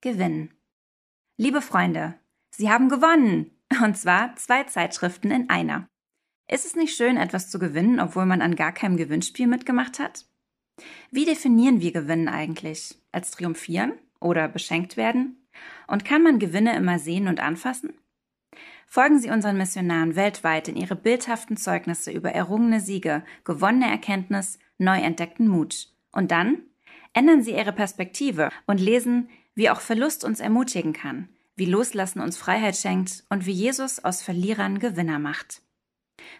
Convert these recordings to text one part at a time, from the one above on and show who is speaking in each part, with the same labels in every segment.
Speaker 1: Gewinnen. Liebe Freunde, Sie haben gewonnen! Und zwar zwei Zeitschriften in einer. Ist es nicht schön, etwas zu gewinnen, obwohl man an gar keinem Gewinnspiel mitgemacht hat? Wie definieren wir Gewinnen eigentlich? Als triumphieren oder beschenkt werden? Und kann man Gewinne immer sehen und anfassen? Folgen Sie unseren Missionaren weltweit in ihre bildhaften Zeugnisse über errungene Siege, gewonnene Erkenntnis, neu entdeckten Mut. Und dann ändern Sie Ihre Perspektive und lesen, wie auch Verlust uns ermutigen kann, wie Loslassen uns Freiheit schenkt und wie Jesus aus Verlierern Gewinner macht.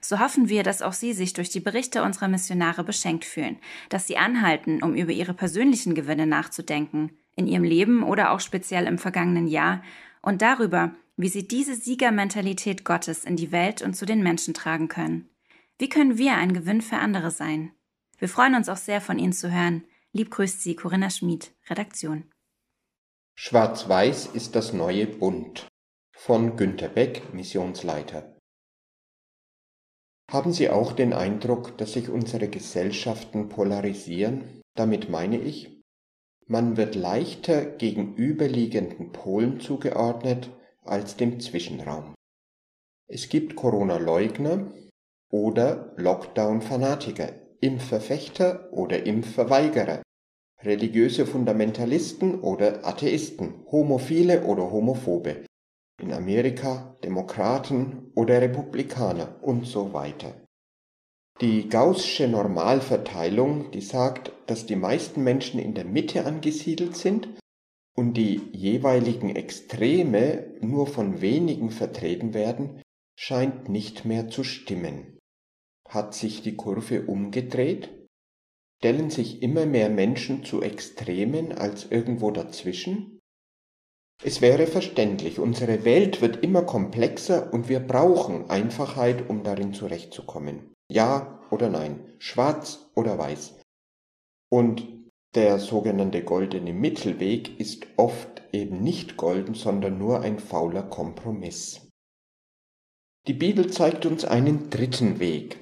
Speaker 1: So hoffen wir, dass auch Sie sich durch die Berichte unserer Missionare beschenkt fühlen, dass Sie anhalten, um über Ihre persönlichen Gewinne nachzudenken, in Ihrem Leben oder auch speziell im vergangenen Jahr, und darüber, wie Sie diese Siegermentalität Gottes in die Welt und zu den Menschen tragen können. Wie können wir ein Gewinn für andere sein? Wir freuen uns auch sehr, von Ihnen zu hören. Lieb grüßt Sie Corinna Schmid, Redaktion.
Speaker 2: Schwarz-Weiß ist das neue Bunt von Günter Beck, Missionsleiter. Haben Sie auch den Eindruck, dass sich unsere Gesellschaften polarisieren? Damit meine ich, man wird leichter gegenüberliegenden Polen zugeordnet als dem Zwischenraum. Es gibt Corona-Leugner oder Lockdown-Fanatiker, Impfverfechter oder Impfverweigerer, religiöse Fundamentalisten oder Atheisten, Homophile oder Homophobe, in Amerika Demokraten oder Republikaner und so weiter. Die gaußsche Normalverteilung, die sagt, dass die meisten Menschen in der Mitte angesiedelt sind und die jeweiligen Extreme nur von wenigen vertreten werden, scheint nicht mehr zu stimmen. Hat sich die Kurve umgedreht? Stellen sich immer mehr Menschen zu Extremen als irgendwo dazwischen? Es wäre verständlich, unsere Welt wird immer komplexer und wir brauchen Einfachheit, um darin zurechtzukommen. Ja oder nein, schwarz oder weiß. Und der sogenannte goldene Mittelweg ist oft eben nicht golden, sondern nur ein fauler Kompromiss. Die Bibel zeigt uns einen dritten Weg.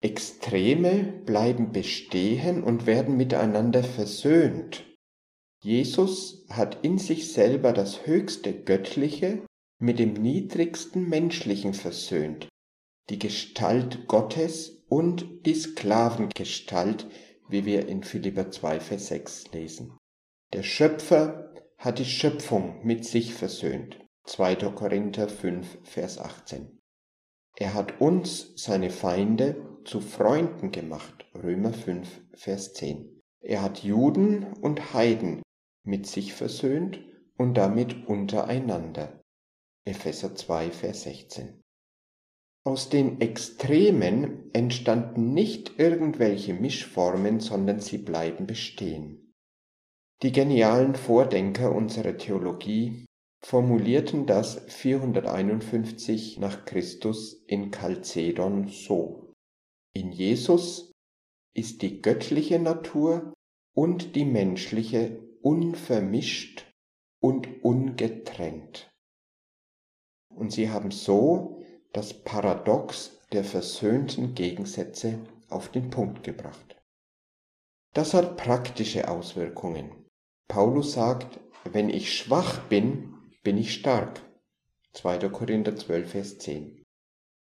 Speaker 2: Extreme bleiben bestehen und werden miteinander versöhnt. Jesus hat in sich selber das höchste Göttliche mit dem niedrigsten Menschlichen versöhnt, die Gestalt Gottes und die Sklavengestalt, wie wir in Philipper 2, Vers 6 lesen. Der Schöpfer hat die Schöpfung mit sich versöhnt. 2. Korinther 5, Vers 18. Er hat uns, seine Feinde, zu Freunden gemacht. Römer 5, Vers 10. Er hat Juden und Heiden mit sich versöhnt und damit untereinander. Epheser 2, Vers 16. Aus den Extremen entstanden nicht irgendwelche Mischformen, sondern sie bleiben bestehen. Die genialen Vordenker unserer Theologie formulierten das 451 nach Christus in Chalcedon so. In Jesus ist die göttliche Natur und die menschliche unvermischt und ungetrennt. Und sie haben so das Paradox der versöhnten Gegensätze auf den Punkt gebracht. Das hat praktische Auswirkungen. Paulus sagt, wenn ich schwach bin, bin ich stark. 2. Korinther 12, Vers 10.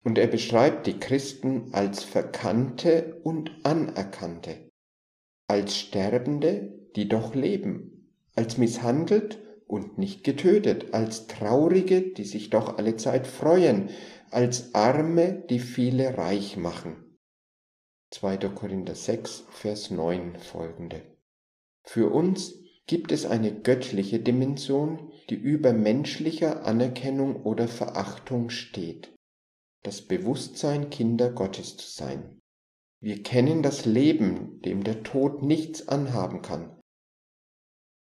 Speaker 2: Und er beschreibt die Christen als Verkannte und Anerkannte, als Sterbende, die doch leben, als misshandelt und nicht getötet, als Traurige, die sich doch alle Zeit freuen, als Arme, die viele reich machen. 2. Korinther 6, Vers 9 folgende. Für uns gibt es eine göttliche Dimension, die über menschlicher Anerkennung oder Verachtung steht. Das Bewusstsein, Kinder Gottes zu sein. Wir kennen das Leben, dem der Tod nichts anhaben kann,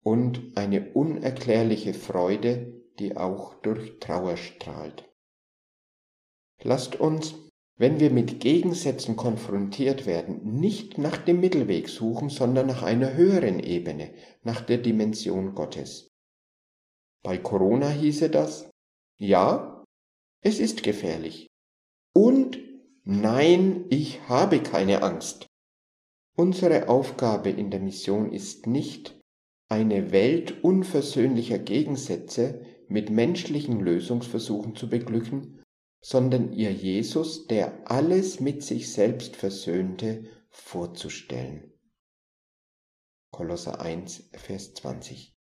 Speaker 2: und eine unerklärliche Freude, die auch durch Trauer strahlt. Lasst uns, wenn wir mit Gegensätzen konfrontiert werden, nicht nach dem Mittelweg suchen, sondern nach einer höheren Ebene, nach der Dimension Gottes. Bei Corona hieße das, ja, es ist gefährlich. Und nein, ich habe keine Angst. Unsere Aufgabe in der Mission ist nicht, eine Welt unversöhnlicher Gegensätze mit menschlichen Lösungsversuchen zu beglücken, sondern ihr Jesus, der alles mit sich selbst versöhnte, vorzustellen. Kolosser 1, Vers 20.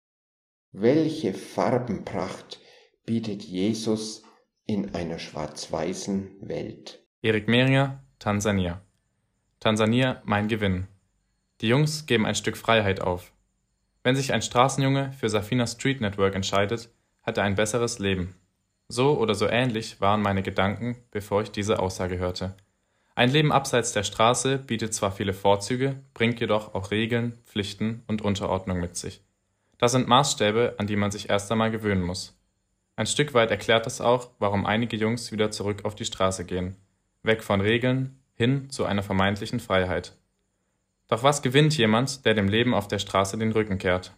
Speaker 2: Welche Farbenpracht bietet Jesus in einer schwarz-weißen Welt?
Speaker 3: Erik Meringer, Tansania. Tansania mein Gewinn. Die Jungs geben ein Stück Freiheit auf. Wenn sich ein Straßenjunge für Safina Street Network entscheidet, hat er ein besseres Leben. So oder so ähnlich waren meine Gedanken, bevor ich diese Aussage hörte. Ein Leben abseits der Straße bietet zwar viele Vorzüge, bringt jedoch auch Regeln, Pflichten und Unterordnung mit sich. Das sind Maßstäbe, an die man sich erst einmal gewöhnen muss. Ein Stück weit erklärt das auch, warum einige Jungs wieder zurück auf die Straße gehen. Weg von Regeln, hin zu einer vermeintlichen Freiheit. Doch was gewinnt jemand, der dem Leben auf der Straße den Rücken kehrt?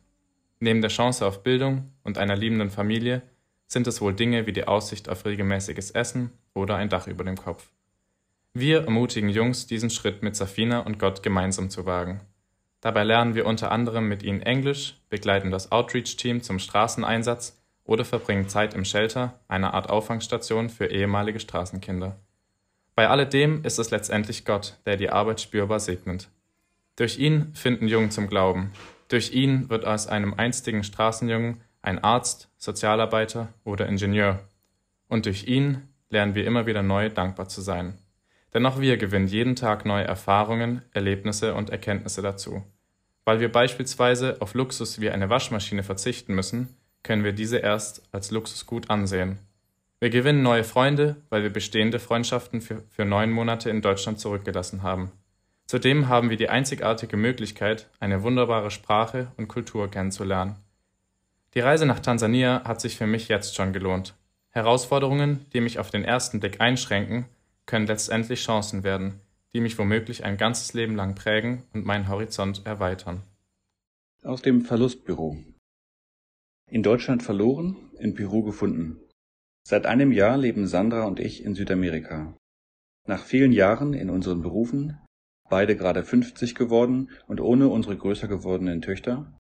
Speaker 3: Neben der Chance auf Bildung und einer liebenden Familie sind es wohl Dinge wie die Aussicht auf regelmäßiges Essen oder ein Dach über dem Kopf. Wir ermutigen Jungs, diesen Schritt mit Safina und Gott gemeinsam zu wagen. Dabei lernen wir unter anderem mit ihnen Englisch, begleiten das Outreach-Team zum Straßeneinsatz oder verbringen Zeit im Shelter, einer Art Auffangstation für ehemalige Straßenkinder. Bei alledem ist es letztendlich Gott, der die Arbeit spürbar segnet. Durch ihn finden Jungen zum Glauben. Durch ihn wird aus einem einstigen Straßenjungen ein Arzt, Sozialarbeiter oder Ingenieur. Und durch ihn lernen wir immer wieder neu dankbar zu sein. Denn auch wir gewinnen jeden Tag neue Erfahrungen, Erlebnisse und Erkenntnisse dazu. Weil wir beispielsweise auf Luxus wie eine Waschmaschine verzichten müssen, können wir diese erst als Luxusgut ansehen. Wir gewinnen neue Freunde, weil wir bestehende Freundschaften für, für neun Monate in Deutschland zurückgelassen haben. Zudem haben wir die einzigartige Möglichkeit, eine wunderbare Sprache und Kultur kennenzulernen. Die Reise nach Tansania hat sich für mich jetzt schon gelohnt. Herausforderungen, die mich auf den ersten Blick einschränken, können letztendlich Chancen werden, die mich womöglich ein ganzes Leben lang prägen und meinen Horizont erweitern.
Speaker 4: Aus dem Verlustbüro. In Deutschland verloren, in Peru gefunden. Seit einem Jahr leben Sandra und ich in Südamerika. Nach vielen Jahren in unseren Berufen beide gerade 50 geworden und ohne unsere größer gewordenen Töchter,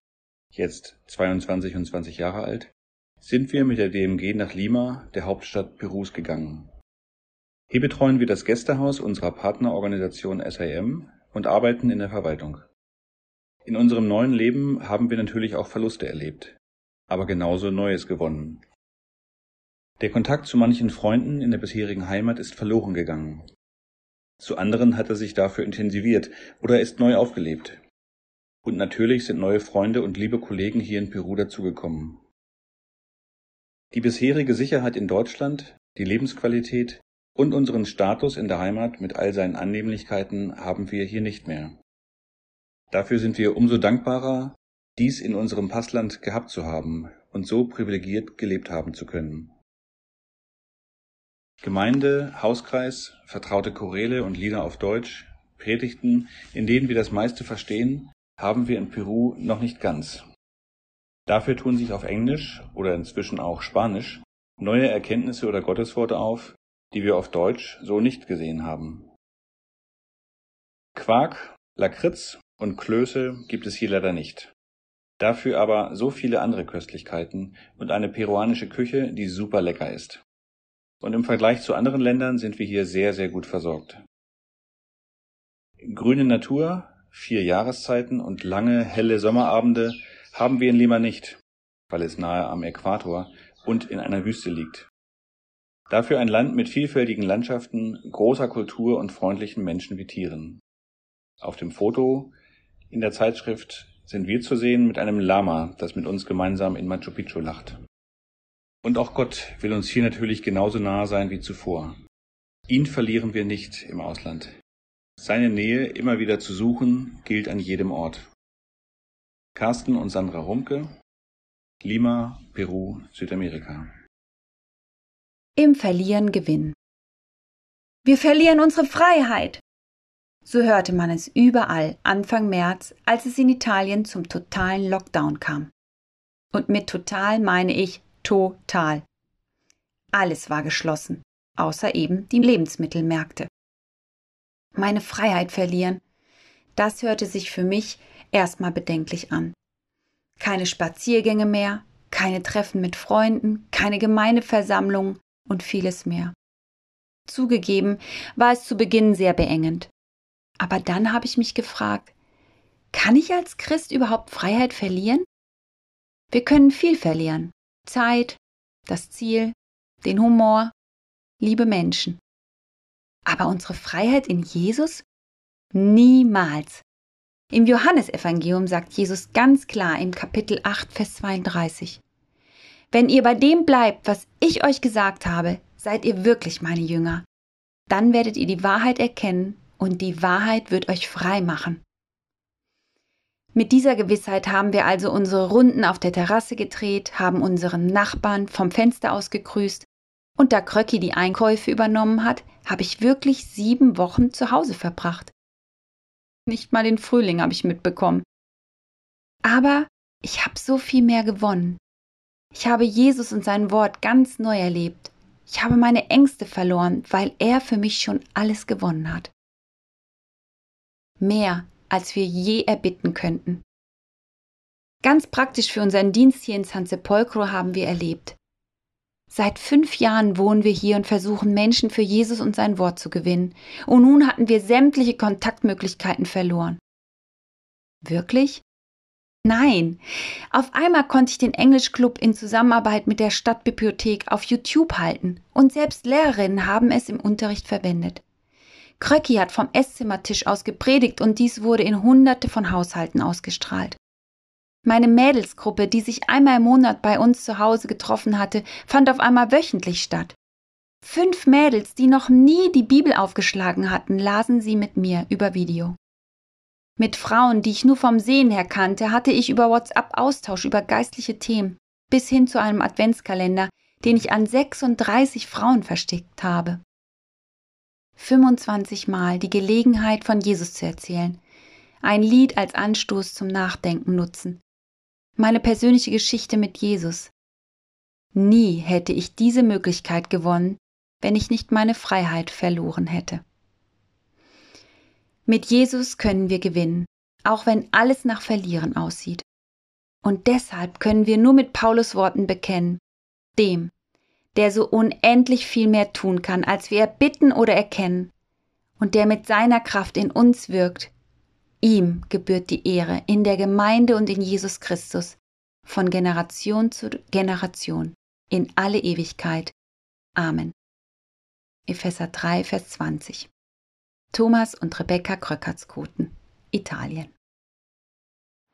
Speaker 4: jetzt 22 und 20 Jahre alt, sind wir mit der DMG nach Lima, der Hauptstadt Perus, gegangen. Hier betreuen wir das Gästehaus unserer Partnerorganisation SAM und arbeiten in der Verwaltung. In unserem neuen Leben haben wir natürlich auch Verluste erlebt, aber genauso Neues gewonnen. Der Kontakt zu manchen Freunden in der bisherigen Heimat ist verloren gegangen, zu anderen hat er sich dafür intensiviert oder ist neu aufgelebt. Und natürlich sind neue Freunde und liebe Kollegen hier in Peru dazugekommen. Die bisherige Sicherheit in Deutschland, die Lebensqualität und unseren Status in der Heimat mit all seinen Annehmlichkeiten haben wir hier nicht mehr. Dafür sind wir umso dankbarer, dies in unserem Passland gehabt zu haben und so privilegiert gelebt haben zu können. Gemeinde, Hauskreis, vertraute Choräle und Lieder auf Deutsch, Predigten, in denen wir das meiste verstehen, haben wir in Peru noch nicht ganz. Dafür tun sich auf Englisch oder inzwischen auch Spanisch neue Erkenntnisse oder Gottesworte auf, die wir auf Deutsch so nicht gesehen haben. Quark, Lakritz und Klöße gibt es hier leider nicht. Dafür aber so viele andere Köstlichkeiten und eine peruanische Küche, die super lecker ist. Und im Vergleich zu anderen Ländern sind wir hier sehr, sehr gut versorgt. Grüne Natur, vier Jahreszeiten und lange, helle Sommerabende haben wir in Lima nicht, weil es nahe am Äquator und in einer Wüste liegt. Dafür ein Land mit vielfältigen Landschaften, großer Kultur und freundlichen Menschen wie Tieren. Auf dem Foto in der Zeitschrift sind wir zu sehen mit einem Lama, das mit uns gemeinsam in Machu Picchu lacht. Und auch Gott will uns hier natürlich genauso nahe sein wie zuvor. Ihn verlieren wir nicht im Ausland. Seine Nähe immer wieder zu suchen, gilt an jedem Ort. Carsten und Sandra Rumke, Lima, Peru, Südamerika.
Speaker 1: Im Verlieren Gewinn. Wir verlieren unsere Freiheit. So hörte man es überall Anfang März, als es in Italien zum totalen Lockdown kam. Und mit total meine ich Total. Alles war geschlossen, außer eben die Lebensmittelmärkte. Meine Freiheit verlieren, das hörte sich für mich erstmal bedenklich an.
Speaker 5: keine Spaziergänge mehr, keine Treffen mit Freunden, keine Gemeindeversammlungen und vieles mehr. Zugegeben war es zu Beginn sehr beengend. Aber dann habe ich mich gefragt, kann ich als Christ überhaupt Freiheit verlieren? Wir können viel verlieren. Zeit, das Ziel, den Humor, liebe Menschen. Aber unsere Freiheit in Jesus? Niemals. Im Johannesevangelium sagt Jesus ganz klar im Kapitel 8, Vers 32. Wenn ihr bei dem bleibt, was ich euch gesagt habe, seid ihr wirklich meine Jünger. Dann werdet ihr die Wahrheit erkennen und die Wahrheit wird euch frei machen. Mit dieser Gewissheit haben wir also unsere Runden auf der Terrasse gedreht, haben unseren Nachbarn vom Fenster aus gegrüßt und da Kröcki die Einkäufe übernommen hat, habe ich wirklich sieben Wochen zu Hause verbracht. Nicht mal den Frühling habe ich mitbekommen. Aber ich habe so viel mehr gewonnen. Ich habe Jesus und sein Wort ganz neu erlebt. Ich habe meine Ängste verloren, weil er für mich schon alles gewonnen hat. Mehr, als wir je erbitten könnten. Ganz praktisch für unseren Dienst hier in San Sepolcro haben wir erlebt. Seit fünf Jahren wohnen wir hier und versuchen Menschen für Jesus und sein Wort zu gewinnen. Und nun hatten wir sämtliche Kontaktmöglichkeiten verloren. Wirklich? Nein. Auf einmal konnte ich den Englischclub in Zusammenarbeit mit der Stadtbibliothek auf YouTube halten und selbst Lehrerinnen haben es im Unterricht verwendet. Kröcki hat vom Esszimmertisch aus gepredigt und dies wurde in Hunderte von Haushalten ausgestrahlt. Meine Mädelsgruppe, die sich einmal im Monat bei uns zu Hause getroffen hatte, fand auf einmal wöchentlich statt. Fünf Mädels, die noch nie die Bibel aufgeschlagen hatten, lasen sie mit mir über Video. Mit Frauen, die ich nur vom Sehen her kannte, hatte ich über WhatsApp Austausch über geistliche Themen, bis hin zu einem Adventskalender, den ich an 36 Frauen versteckt habe. 25 Mal die Gelegenheit von Jesus zu erzählen, ein Lied als Anstoß zum Nachdenken nutzen, meine persönliche Geschichte mit Jesus. Nie hätte ich diese Möglichkeit gewonnen, wenn ich nicht meine Freiheit verloren hätte. Mit Jesus können wir gewinnen, auch wenn alles nach Verlieren aussieht. Und deshalb können wir nur mit Paulus Worten bekennen, dem, der so unendlich viel mehr tun kann, als wir erbitten oder erkennen, und der mit seiner Kraft in uns wirkt, Ihm gebührt die Ehre in der Gemeinde und in Jesus Christus, von Generation zu Generation, in alle Ewigkeit. Amen. Epheser 3, Vers 20. Thomas und Rebecca Kröckertskoten, Italien.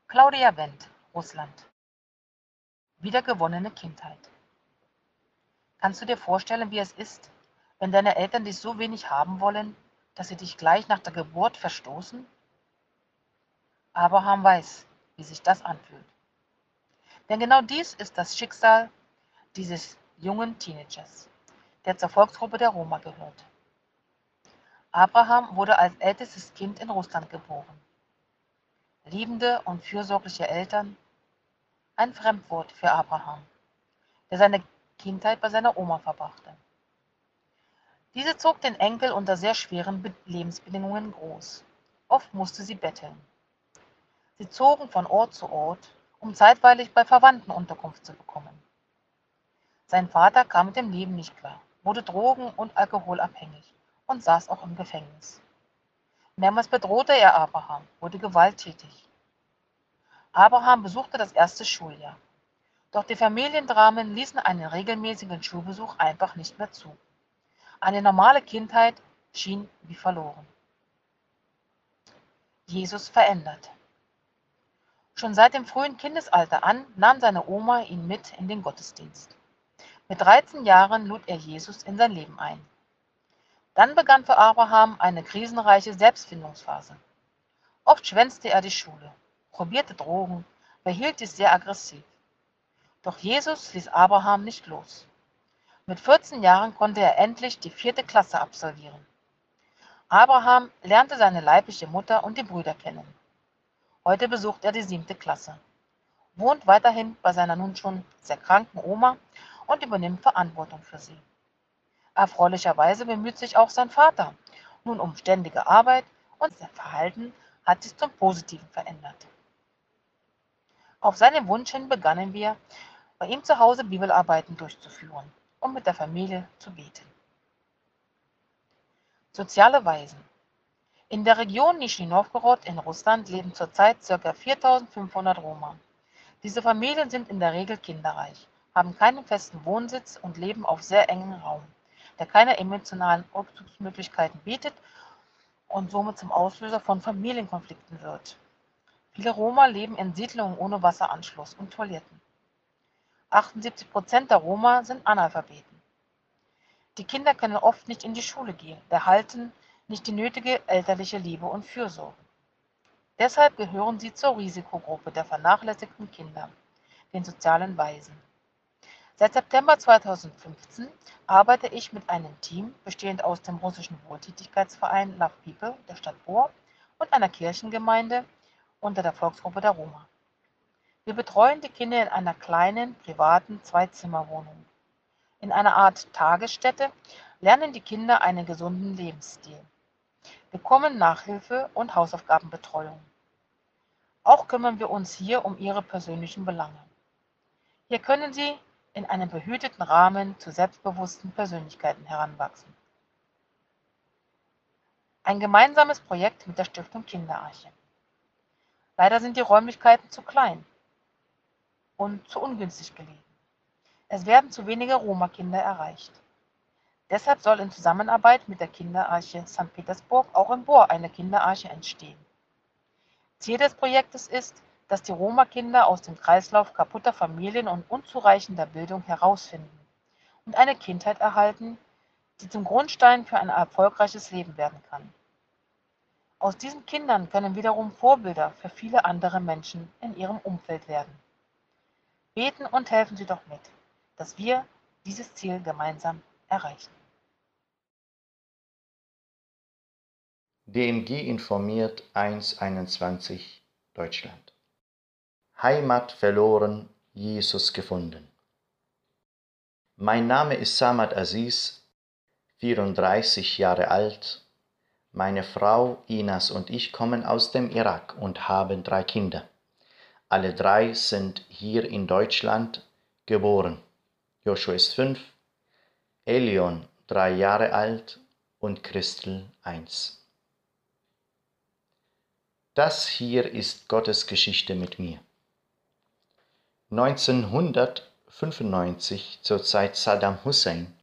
Speaker 6: Claudia Wendt, Russland. Wiedergewonnene Kindheit. Kannst du dir vorstellen, wie es ist, wenn deine Eltern dich so wenig haben wollen, dass sie dich gleich nach der Geburt verstoßen? Abraham weiß, wie sich das anfühlt. Denn genau dies ist das Schicksal dieses jungen Teenagers, der zur Volksgruppe der Roma gehört. Abraham wurde als ältestes Kind in Russland geboren. Liebende und fürsorgliche Eltern, ein Fremdwort für Abraham, der seine Kindheit bei seiner Oma verbrachte. Diese zog den Enkel unter sehr schweren Lebensbedingungen groß. Oft musste sie betteln. Sie zogen von Ort zu Ort, um zeitweilig bei Verwandten Unterkunft zu bekommen. Sein Vater kam mit dem Leben nicht klar, wurde drogen- und alkoholabhängig und saß auch im Gefängnis. Mehrmals bedrohte er Abraham, wurde gewalttätig. Abraham besuchte das erste Schuljahr. Doch die Familiendramen ließen einen regelmäßigen Schulbesuch einfach nicht mehr zu. Eine normale Kindheit schien wie verloren. Jesus verändert. Schon seit dem frühen Kindesalter an nahm seine Oma ihn mit in den Gottesdienst. Mit 13 Jahren lud er Jesus in sein Leben ein. Dann begann für Abraham eine krisenreiche Selbstfindungsphase. Oft schwänzte er die Schule, probierte Drogen, verhielt sich sehr aggressiv. Doch Jesus ließ Abraham nicht los. Mit 14 Jahren konnte er endlich die vierte Klasse absolvieren. Abraham lernte seine leibliche Mutter und die Brüder kennen. Heute besucht er die siebte Klasse, wohnt weiterhin bei seiner nun schon sehr kranken Oma und übernimmt Verantwortung für sie. Erfreulicherweise bemüht sich auch sein Vater nun um ständige Arbeit und sein Verhalten hat sich zum Positiven verändert. Auf seinen Wunsch hin begannen wir, bei ihm zu Hause Bibelarbeiten durchzuführen und mit der Familie zu beten. Soziale Weisen. In der Region Nischni Novgorod in Russland leben zurzeit ca. 4500 Roma. Diese Familien sind in der Regel kinderreich, haben keinen festen Wohnsitz und leben auf sehr engem Raum, der keine emotionalen Rückzugsmöglichkeiten bietet und somit zum Auslöser von Familienkonflikten wird. Viele Roma leben in Siedlungen ohne Wasseranschluss und Toiletten. 78 Prozent der Roma sind Analphabeten. Die Kinder können oft nicht in die Schule gehen, erhalten nicht die nötige elterliche Liebe und Fürsorge. Deshalb gehören sie zur Risikogruppe der vernachlässigten Kinder, den sozialen Waisen. Seit September 2015 arbeite ich mit einem Team bestehend aus dem russischen Wohltätigkeitsverein Love People der Stadt Bohr und einer Kirchengemeinde unter der Volksgruppe der Roma. Wir betreuen die Kinder in einer kleinen, privaten Zwei-Zimmer-Wohnung. In einer Art Tagesstätte lernen die Kinder einen gesunden Lebensstil bekommen Nachhilfe und Hausaufgabenbetreuung. Auch kümmern wir uns hier um ihre persönlichen Belange. Hier können sie in einem behüteten Rahmen zu selbstbewussten Persönlichkeiten heranwachsen. Ein gemeinsames Projekt mit der Stiftung Kinderarche. Leider sind die Räumlichkeiten zu klein und zu ungünstig gelegen. Es werden zu wenige Roma-Kinder erreicht. Deshalb soll in Zusammenarbeit mit der Kinderarche St. Petersburg auch in Bohr eine Kinderarche entstehen. Ziel des Projektes ist, dass die Roma-Kinder aus dem Kreislauf kaputter Familien und unzureichender Bildung herausfinden und eine Kindheit erhalten, die zum Grundstein für ein erfolgreiches Leben werden kann. Aus diesen Kindern können wiederum Vorbilder für viele andere Menschen in ihrem Umfeld werden. Beten und helfen Sie doch mit, dass wir dieses Ziel gemeinsam erreichen.
Speaker 7: DMG informiert 1.21 Deutschland. Heimat verloren, Jesus gefunden. Mein Name ist Samad Aziz, 34 Jahre alt. Meine Frau Inas und ich kommen aus dem Irak und haben drei Kinder. Alle drei sind hier in Deutschland geboren. Joshua ist fünf, Elion drei Jahre alt und Christel eins. Das hier ist Gottes Geschichte mit mir. 1995 zur Zeit Saddam Hussein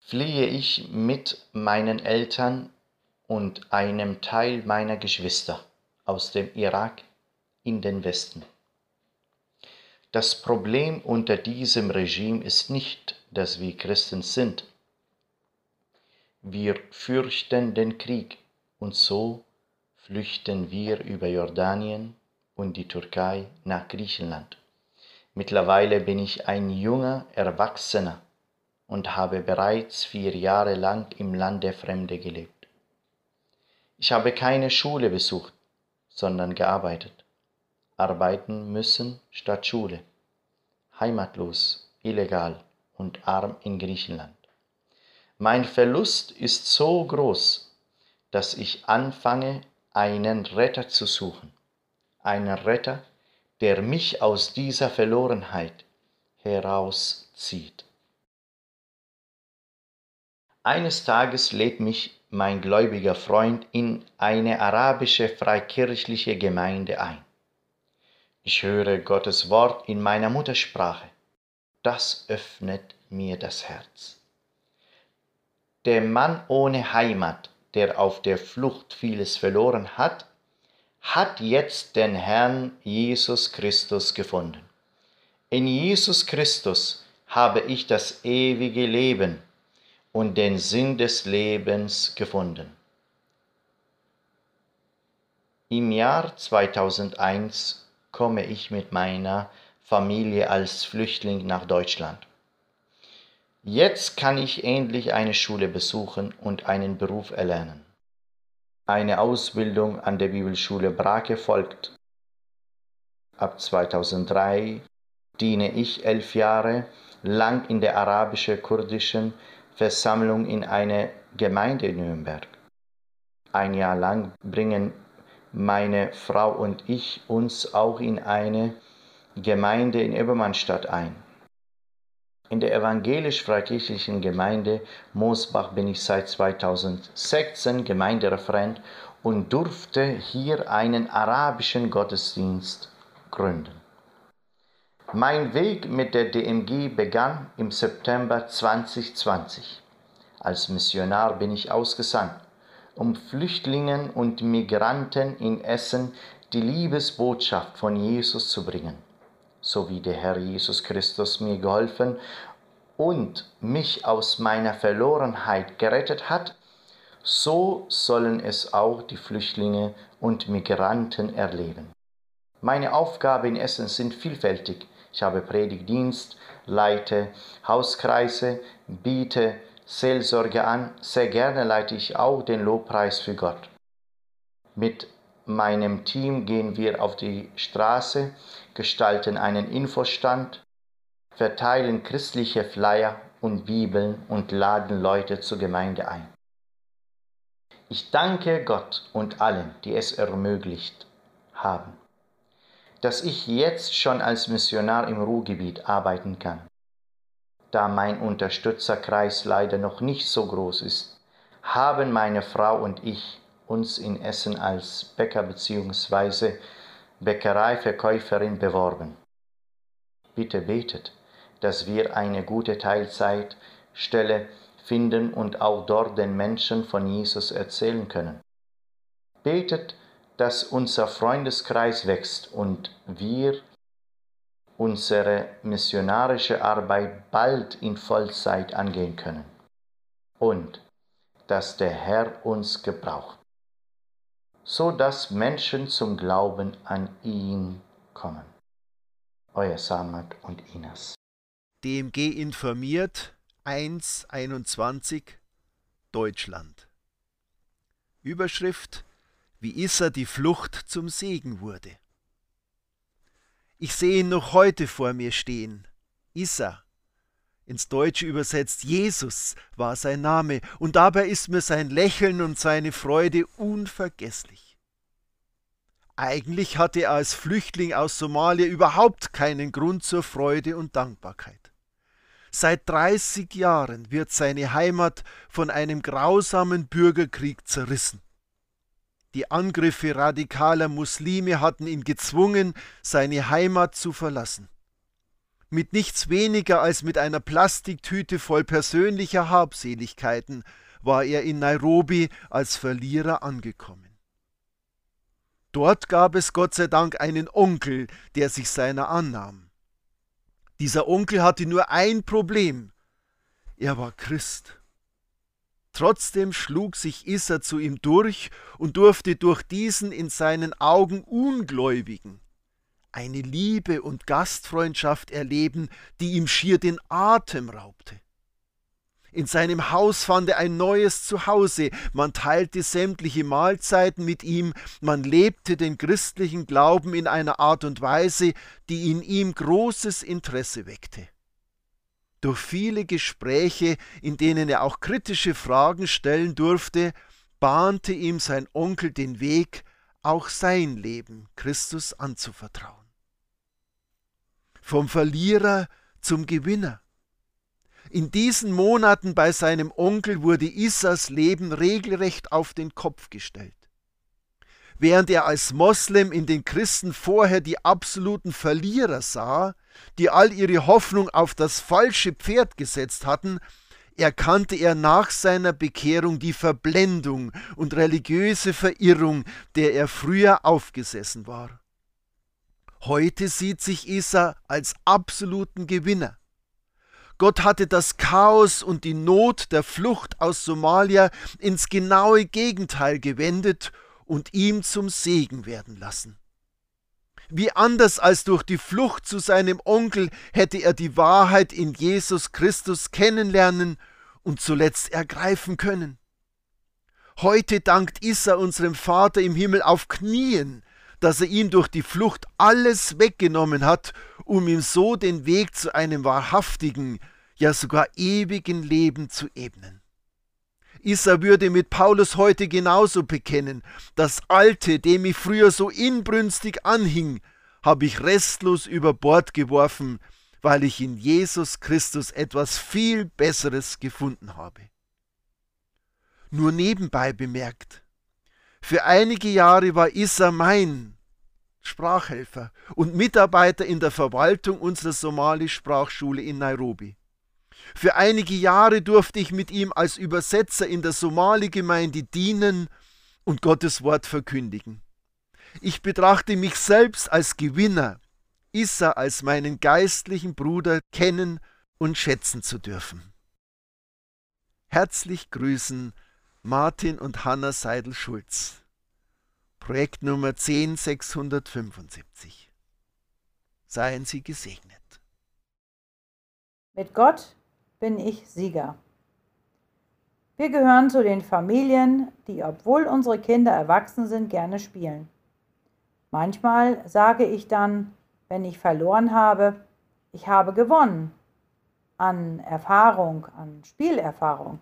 Speaker 7: fliehe ich mit meinen Eltern und einem Teil meiner Geschwister aus dem Irak in den Westen. Das Problem unter diesem Regime ist nicht, dass wir Christen sind. Wir fürchten den Krieg und so flüchten wir über Jordanien und die Türkei nach Griechenland. Mittlerweile bin ich ein junger Erwachsener und habe bereits vier Jahre lang im Land der Fremde gelebt. Ich habe keine Schule besucht, sondern gearbeitet. Arbeiten müssen statt Schule. Heimatlos, illegal und arm in Griechenland. Mein Verlust ist so groß, dass ich anfange, einen Retter zu suchen, einen Retter, der mich aus dieser Verlorenheit herauszieht. Eines Tages lädt mich mein gläubiger Freund in eine arabische freikirchliche Gemeinde ein. Ich höre Gottes Wort in meiner Muttersprache. Das öffnet mir das Herz. Der Mann ohne Heimat der auf der Flucht vieles verloren hat, hat jetzt den Herrn Jesus Christus gefunden. In Jesus Christus habe ich das ewige Leben und den Sinn des Lebens gefunden. Im Jahr 2001 komme ich mit meiner Familie als Flüchtling nach Deutschland. Jetzt kann ich endlich eine Schule besuchen und einen Beruf erlernen. Eine Ausbildung an der Bibelschule Brake folgt. Ab 2003 diene ich elf Jahre lang in der arabische-kurdischen Versammlung in einer Gemeinde in Nürnberg. Ein Jahr lang bringen meine Frau und ich uns auch in eine Gemeinde in Ebermannstadt ein. In der evangelisch-freikirchlichen Gemeinde Moosbach bin ich seit 2016 Gemeindereferent und durfte hier einen arabischen Gottesdienst gründen. Mein Weg mit der DMG begann im September 2020. Als Missionar bin ich ausgesandt, um Flüchtlingen und Migranten in Essen die Liebesbotschaft von Jesus zu bringen so wie der Herr Jesus Christus mir geholfen und mich aus meiner Verlorenheit gerettet hat, so sollen es auch die Flüchtlinge und Migranten erleben. Meine Aufgaben in Essen sind vielfältig. Ich habe Predigtdienst, leite Hauskreise, biete Seelsorge an. Sehr gerne leite ich auch den Lobpreis für Gott. Mit meinem Team gehen wir auf die Straße, gestalten einen Infostand, verteilen christliche Flyer und Bibeln und laden Leute zur Gemeinde ein. Ich danke Gott und allen, die es ermöglicht haben, dass ich jetzt schon als Missionar im Ruhrgebiet arbeiten kann. Da mein Unterstützerkreis leider noch nicht so groß ist, haben meine Frau und ich uns in Essen als Bäcker bzw. Bäckereiverkäuferin beworben. Bitte betet, dass wir eine gute Teilzeitstelle finden und auch dort den Menschen von Jesus erzählen können. Betet, dass unser Freundeskreis wächst und wir unsere missionarische Arbeit bald in Vollzeit angehen können und dass der Herr uns gebraucht so dass Menschen zum Glauben an ihn kommen. Euer Samat und Inas.
Speaker 8: DMG informiert 1.21 Deutschland. Überschrift Wie Issa die Flucht zum Segen wurde. Ich sehe ihn noch heute vor mir stehen. Issa, ins Deutsche übersetzt Jesus war sein Name, und dabei ist mir sein Lächeln und seine Freude unvergesslich. Eigentlich hatte er als Flüchtling aus Somalia überhaupt keinen Grund zur Freude und Dankbarkeit. Seit 30 Jahren wird seine Heimat von einem grausamen Bürgerkrieg zerrissen. Die Angriffe radikaler Muslime hatten ihn gezwungen, seine Heimat zu verlassen mit nichts weniger als mit einer Plastiktüte voll persönlicher Habseligkeiten war er in Nairobi als Verlierer angekommen. Dort gab es Gott sei Dank einen Onkel, der sich seiner annahm. Dieser Onkel hatte nur ein Problem. Er war Christ. Trotzdem schlug sich Issa zu ihm durch und durfte durch diesen in seinen Augen Ungläubigen eine Liebe und Gastfreundschaft erleben, die ihm schier den Atem raubte. In seinem Haus fand er ein neues Zuhause, man teilte sämtliche Mahlzeiten mit ihm, man lebte den christlichen Glauben in einer Art und Weise, die in ihm großes Interesse weckte. Durch viele Gespräche, in denen er auch kritische Fragen stellen durfte, bahnte ihm sein Onkel den Weg, auch sein Leben Christus anzuvertrauen vom Verlierer zum Gewinner. In diesen Monaten bei seinem Onkel wurde Issas Leben regelrecht auf den Kopf gestellt. Während er als Moslem in den Christen vorher die absoluten Verlierer sah, die all ihre Hoffnung auf das falsche Pferd gesetzt hatten, erkannte er nach seiner Bekehrung die Verblendung und religiöse Verirrung, der er früher aufgesessen war. Heute sieht sich Isa als absoluten Gewinner. Gott hatte das Chaos und die Not der Flucht aus Somalia ins genaue Gegenteil gewendet und ihm zum Segen werden lassen. Wie anders als durch die Flucht zu seinem Onkel hätte er die Wahrheit in Jesus Christus kennenlernen und zuletzt ergreifen können. Heute dankt Issa unserem Vater im Himmel auf Knien, dass er ihm durch die Flucht alles weggenommen hat, um ihm so den Weg zu einem wahrhaftigen, ja sogar ewigen Leben zu ebnen. Issa würde mit Paulus heute genauso bekennen, das Alte, dem ich früher so inbrünstig anhing, habe ich restlos über Bord geworfen, weil ich in Jesus Christus etwas viel Besseres gefunden habe. Nur nebenbei bemerkt, für einige Jahre war Issa mein Sprachhelfer und Mitarbeiter in der Verwaltung unserer Somalisch-Sprachschule in Nairobi. Für einige Jahre durfte ich mit ihm als Übersetzer in der Somali-Gemeinde dienen und Gottes Wort verkündigen. Ich betrachte mich selbst als Gewinner, Issa als meinen geistlichen Bruder kennen und schätzen zu dürfen. Herzlich grüßen Martin und Hanna Seidel-Schulz. Projekt Nummer 10675. Seien Sie gesegnet.
Speaker 9: Mit Gott bin ich Sieger. Wir gehören zu den Familien, die, obwohl unsere Kinder erwachsen sind, gerne spielen. Manchmal sage ich dann, wenn ich verloren habe, ich habe gewonnen. An Erfahrung, an Spielerfahrung.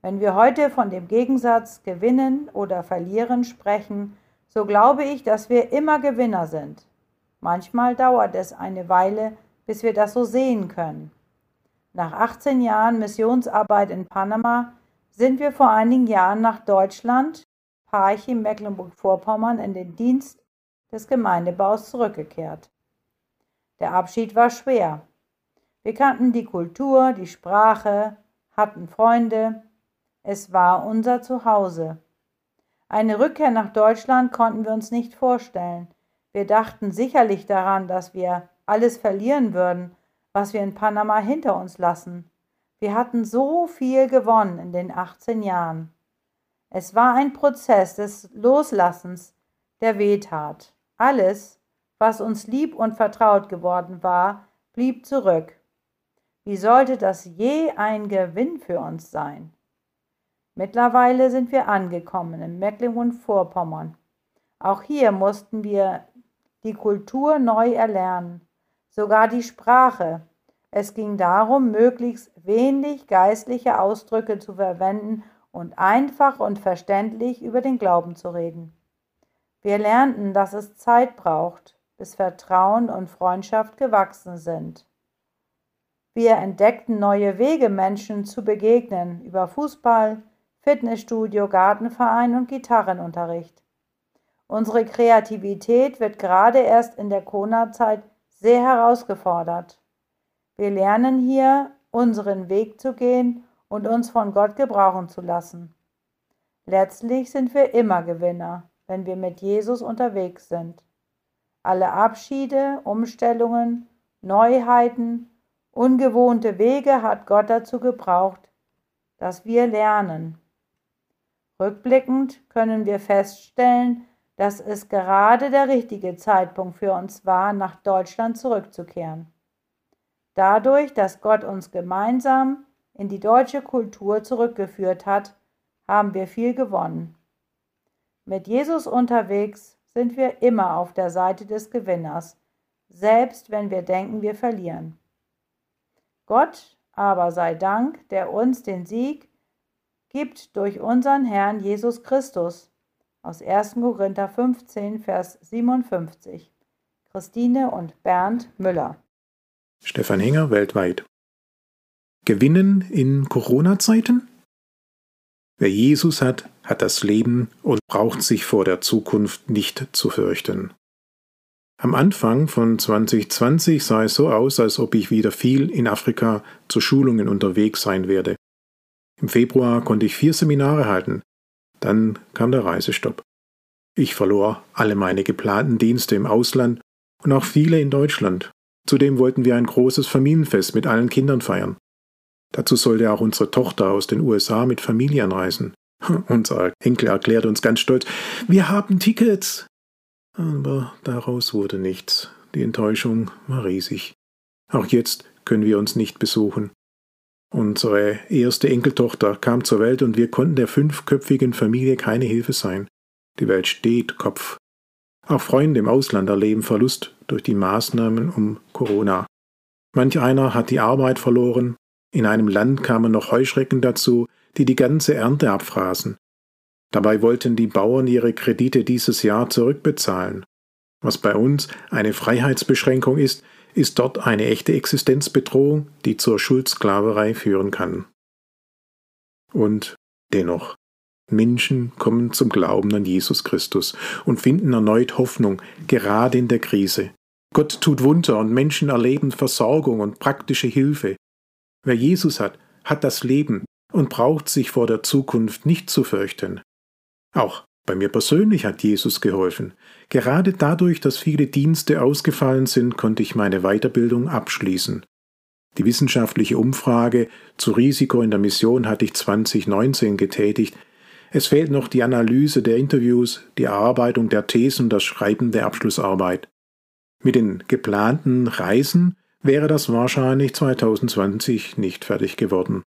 Speaker 9: Wenn wir heute von dem Gegensatz gewinnen oder verlieren sprechen, so glaube ich, dass wir immer Gewinner sind. Manchmal dauert es eine Weile, bis wir das so sehen können. Nach 18 Jahren Missionsarbeit in Panama sind wir vor einigen Jahren nach Deutschland, Parchim, Mecklenburg-Vorpommern, in den Dienst des Gemeindebaus zurückgekehrt. Der Abschied war schwer. Wir kannten die Kultur, die Sprache, hatten Freunde. Es war unser Zuhause. Eine Rückkehr nach Deutschland konnten wir uns nicht vorstellen. Wir dachten sicherlich daran, dass wir alles verlieren würden, was wir in Panama hinter uns lassen. Wir hatten so viel gewonnen in den 18 Jahren. Es war ein Prozess des Loslassens, der wehtat. Alles, was uns lieb und vertraut geworden war, blieb zurück. Wie sollte das je ein Gewinn für uns sein? Mittlerweile sind wir angekommen in Mecklenburg-Vorpommern. Auch hier mussten wir die Kultur neu erlernen, sogar die Sprache, es ging darum, möglichst wenig geistliche Ausdrücke zu verwenden und einfach und verständlich über den Glauben zu reden. Wir lernten, dass es Zeit braucht, bis Vertrauen und Freundschaft gewachsen sind. Wir entdeckten neue Wege, Menschen zu begegnen, über Fußball, Fitnessstudio, Gartenverein und Gitarrenunterricht. Unsere Kreativität wird gerade erst in der Corona-Zeit sehr herausgefordert. Wir lernen hier, unseren Weg zu gehen und uns von Gott gebrauchen zu lassen. Letztlich sind wir immer Gewinner, wenn wir mit Jesus unterwegs sind. Alle Abschiede, Umstellungen, Neuheiten, ungewohnte Wege hat Gott dazu gebraucht, dass wir lernen. Rückblickend können wir feststellen, dass es gerade der richtige Zeitpunkt für uns war, nach Deutschland zurückzukehren. Dadurch, dass Gott uns gemeinsam in die deutsche Kultur zurückgeführt hat, haben wir viel gewonnen. Mit Jesus unterwegs sind wir immer auf der Seite des Gewinners, selbst wenn wir denken, wir verlieren. Gott aber sei Dank, der uns den Sieg gibt durch unseren Herrn Jesus Christus. Aus 1. Korinther 15, Vers 57. Christine und Bernd Müller.
Speaker 10: Stefan Henger weltweit. Gewinnen in Corona-Zeiten? Wer Jesus hat, hat das Leben und braucht sich vor der Zukunft nicht zu fürchten. Am Anfang von 2020 sah es so aus, als ob ich wieder viel in Afrika zu Schulungen unterwegs sein werde. Im Februar konnte ich vier Seminare halten. Dann kam der Reisestopp. Ich verlor alle meine geplanten Dienste im Ausland und auch viele in Deutschland. Zudem wollten wir ein großes Familienfest mit allen Kindern feiern. Dazu sollte auch unsere Tochter aus den USA mit Familie anreisen. Unser Enkel erklärt uns ganz stolz, wir haben Tickets. Aber daraus wurde nichts. Die Enttäuschung war riesig. Auch jetzt können wir uns nicht besuchen. Unsere erste Enkeltochter kam zur Welt und wir konnten der fünfköpfigen Familie keine Hilfe sein. Die Welt steht Kopf. Auch Freunde im Ausland erleben Verlust durch die Maßnahmen um Corona. Manch einer hat die Arbeit verloren, in einem Land kamen noch Heuschrecken dazu, die die ganze Ernte abfraßen. Dabei wollten die Bauern ihre Kredite dieses Jahr zurückbezahlen. Was bei uns eine Freiheitsbeschränkung ist, ist dort eine echte Existenzbedrohung, die zur Schuldsklaverei führen kann. Und dennoch, Menschen kommen zum Glauben an Jesus Christus und finden erneut Hoffnung, gerade in der Krise. Gott tut Wunder und Menschen erleben Versorgung und praktische Hilfe. Wer Jesus hat, hat das Leben und braucht sich vor der Zukunft nicht zu fürchten. Auch bei mir persönlich hat Jesus geholfen. Gerade dadurch, dass viele Dienste ausgefallen sind, konnte ich meine Weiterbildung abschließen. Die wissenschaftliche Umfrage zu Risiko in der Mission hatte ich 2019 getätigt. Es fehlt noch die Analyse der Interviews, die Erarbeitung der Thesen und das Schreiben der Abschlussarbeit. Mit den geplanten Reisen wäre das wahrscheinlich 2020 nicht fertig geworden.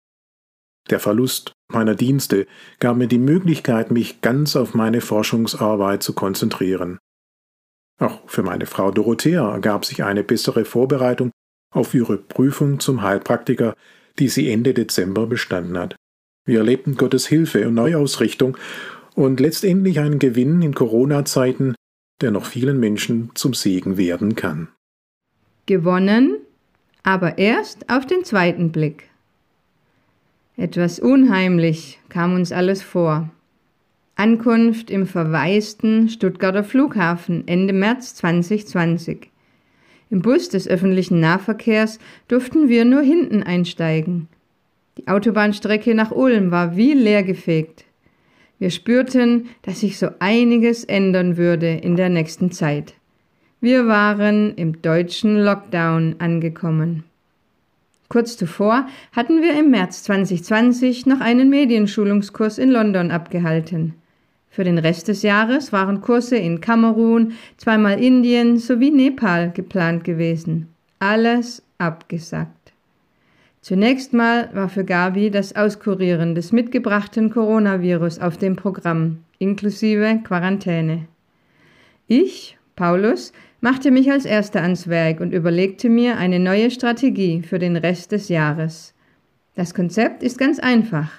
Speaker 10: Der Verlust meiner Dienste gab mir die Möglichkeit, mich ganz auf meine Forschungsarbeit zu konzentrieren. Auch für meine Frau Dorothea ergab sich eine bessere Vorbereitung auf ihre Prüfung zum Heilpraktiker, die sie Ende Dezember bestanden hat. Wir erlebten Gottes Hilfe und Neuausrichtung und letztendlich einen Gewinn in Corona-Zeiten, der noch vielen Menschen zum Segen werden kann.
Speaker 11: Gewonnen, aber erst auf den zweiten Blick. Etwas unheimlich kam uns alles vor. Ankunft im verwaisten Stuttgarter Flughafen Ende März 2020. Im Bus des öffentlichen Nahverkehrs durften wir nur hinten einsteigen. Die Autobahnstrecke nach Ulm war wie leergefegt. Wir spürten, dass sich so einiges ändern würde in der nächsten Zeit. Wir waren im deutschen Lockdown angekommen. Kurz zuvor hatten wir im März 2020 noch einen Medienschulungskurs in London abgehalten. Für den Rest des Jahres waren Kurse in Kamerun, zweimal Indien sowie Nepal geplant gewesen. Alles abgesagt. Zunächst mal war für Gabi das Auskurieren des mitgebrachten Coronavirus auf dem Programm, inklusive Quarantäne. Ich, Paulus, machte mich als Erster ans Werk und überlegte mir eine neue Strategie für den Rest des Jahres. Das Konzept ist ganz einfach.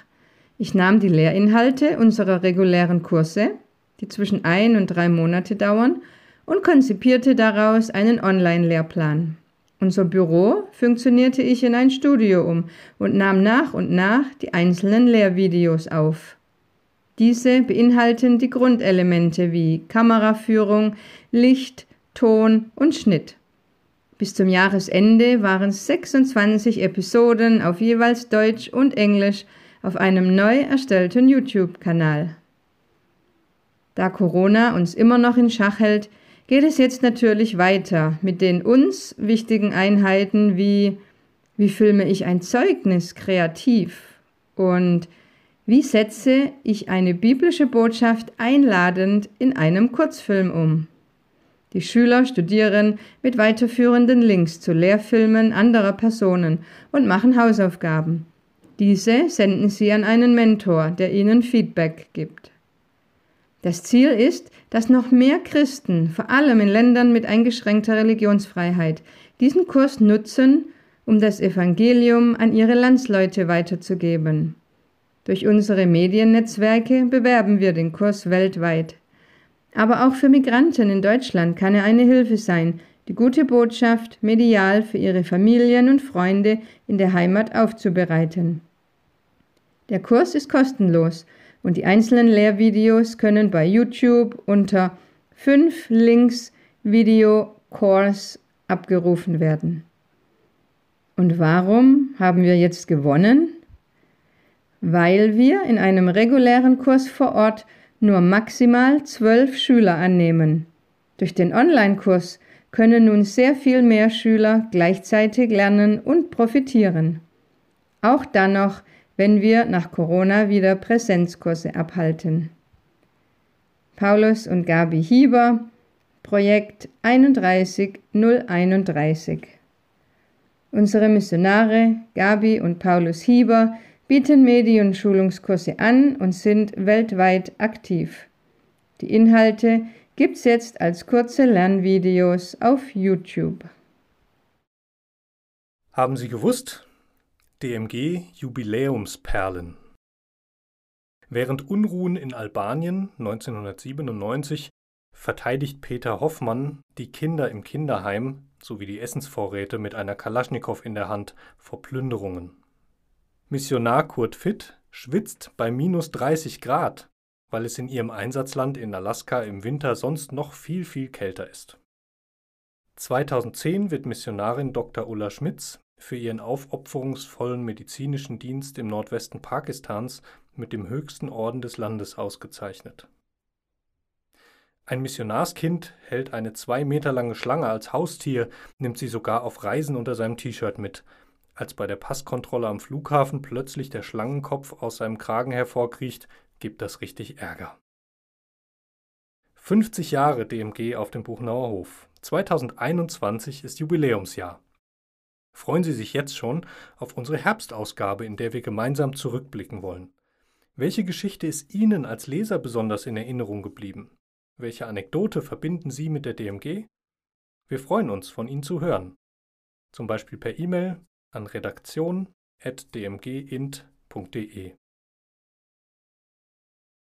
Speaker 11: Ich nahm die Lehrinhalte unserer regulären Kurse, die zwischen ein und drei Monate dauern, und konzipierte daraus einen Online-Lehrplan. Unser Büro funktionierte ich in ein Studio um und nahm nach und nach die einzelnen Lehrvideos auf. Diese beinhalten die Grundelemente wie Kameraführung, Licht, Ton und Schnitt. Bis zum Jahresende waren 26 Episoden auf jeweils Deutsch und Englisch auf einem neu erstellten YouTube-Kanal. Da Corona uns immer noch in Schach hält, geht es jetzt natürlich weiter mit den uns wichtigen Einheiten wie wie filme ich ein Zeugnis kreativ und wie setze ich eine biblische Botschaft einladend in einem Kurzfilm um. Die Schüler studieren mit weiterführenden Links zu Lehrfilmen anderer Personen und machen Hausaufgaben. Diese senden sie an einen Mentor, der ihnen Feedback gibt. Das Ziel ist, dass noch mehr Christen, vor allem in Ländern mit eingeschränkter Religionsfreiheit, diesen Kurs nutzen, um das Evangelium an ihre Landsleute weiterzugeben. Durch unsere Mediennetzwerke bewerben wir den Kurs weltweit. Aber auch für Migranten in Deutschland kann er eine Hilfe sein, die gute Botschaft medial für ihre Familien und Freunde in der Heimat aufzubereiten. Der Kurs ist kostenlos und die einzelnen Lehrvideos können bei YouTube unter 5 Links Video Course abgerufen werden. Und warum haben wir jetzt gewonnen? Weil wir in einem regulären Kurs vor Ort nur maximal zwölf Schüler annehmen. Durch den Online-Kurs können nun sehr viel mehr Schüler gleichzeitig lernen und profitieren. Auch dann noch, wenn wir nach Corona wieder Präsenzkurse abhalten. Paulus und Gabi Hieber, Projekt 31031. Unsere Missionare Gabi und Paulus Hieber bieten Medienschulungskurse an und sind weltweit aktiv. Die Inhalte gibt's jetzt als kurze Lernvideos auf YouTube.
Speaker 12: Haben Sie gewusst? DMG Jubiläumsperlen. Während Unruhen in Albanien 1997 verteidigt Peter Hoffmann die Kinder im Kinderheim sowie die Essensvorräte mit einer Kalaschnikow in der Hand vor Plünderungen. Missionar Kurt Fitt schwitzt bei minus 30 Grad, weil es in ihrem Einsatzland in Alaska im Winter sonst noch viel, viel kälter ist. 2010 wird Missionarin Dr. Ulla Schmitz für ihren aufopferungsvollen medizinischen Dienst im Nordwesten Pakistans mit dem höchsten Orden des Landes ausgezeichnet. Ein Missionarskind hält eine zwei Meter lange Schlange als Haustier, nimmt sie sogar auf Reisen unter seinem T-Shirt mit. Als bei der Passkontrolle am Flughafen plötzlich der Schlangenkopf aus seinem Kragen hervorkriecht, gibt das richtig Ärger. 50 Jahre DMG auf dem Buchnauer Hof. 2021 ist Jubiläumsjahr. Freuen Sie sich jetzt schon auf unsere Herbstausgabe, in der wir gemeinsam zurückblicken wollen. Welche Geschichte ist Ihnen als Leser besonders in Erinnerung geblieben? Welche Anekdote verbinden Sie mit der DMG? Wir freuen uns, von Ihnen zu hören. Zum Beispiel per E-Mail an redaktion.dmgint.de.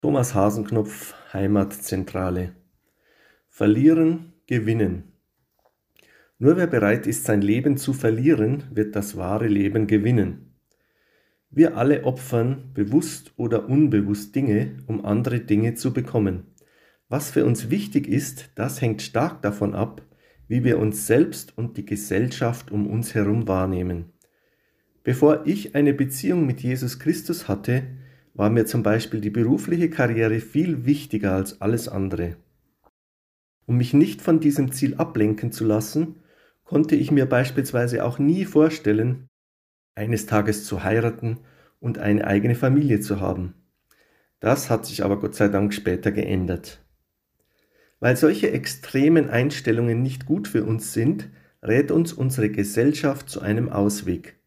Speaker 13: Thomas Hasenknopf, Heimatzentrale. Verlieren, gewinnen. Nur wer bereit ist, sein Leben zu verlieren, wird das wahre Leben gewinnen. Wir alle opfern, bewusst oder unbewusst Dinge, um andere Dinge zu bekommen. Was für uns wichtig ist, das hängt stark davon ab, wie wir uns selbst und die Gesellschaft um uns herum wahrnehmen. Bevor ich eine Beziehung mit Jesus Christus hatte, war mir zum Beispiel die berufliche Karriere viel wichtiger als alles andere. Um mich nicht von diesem Ziel ablenken zu lassen, konnte ich mir beispielsweise auch nie vorstellen, eines Tages zu heiraten und eine eigene Familie zu haben. Das hat sich aber Gott sei Dank später geändert. Weil solche extremen Einstellungen nicht gut für uns sind, rät uns unsere Gesellschaft zu einem Ausweg.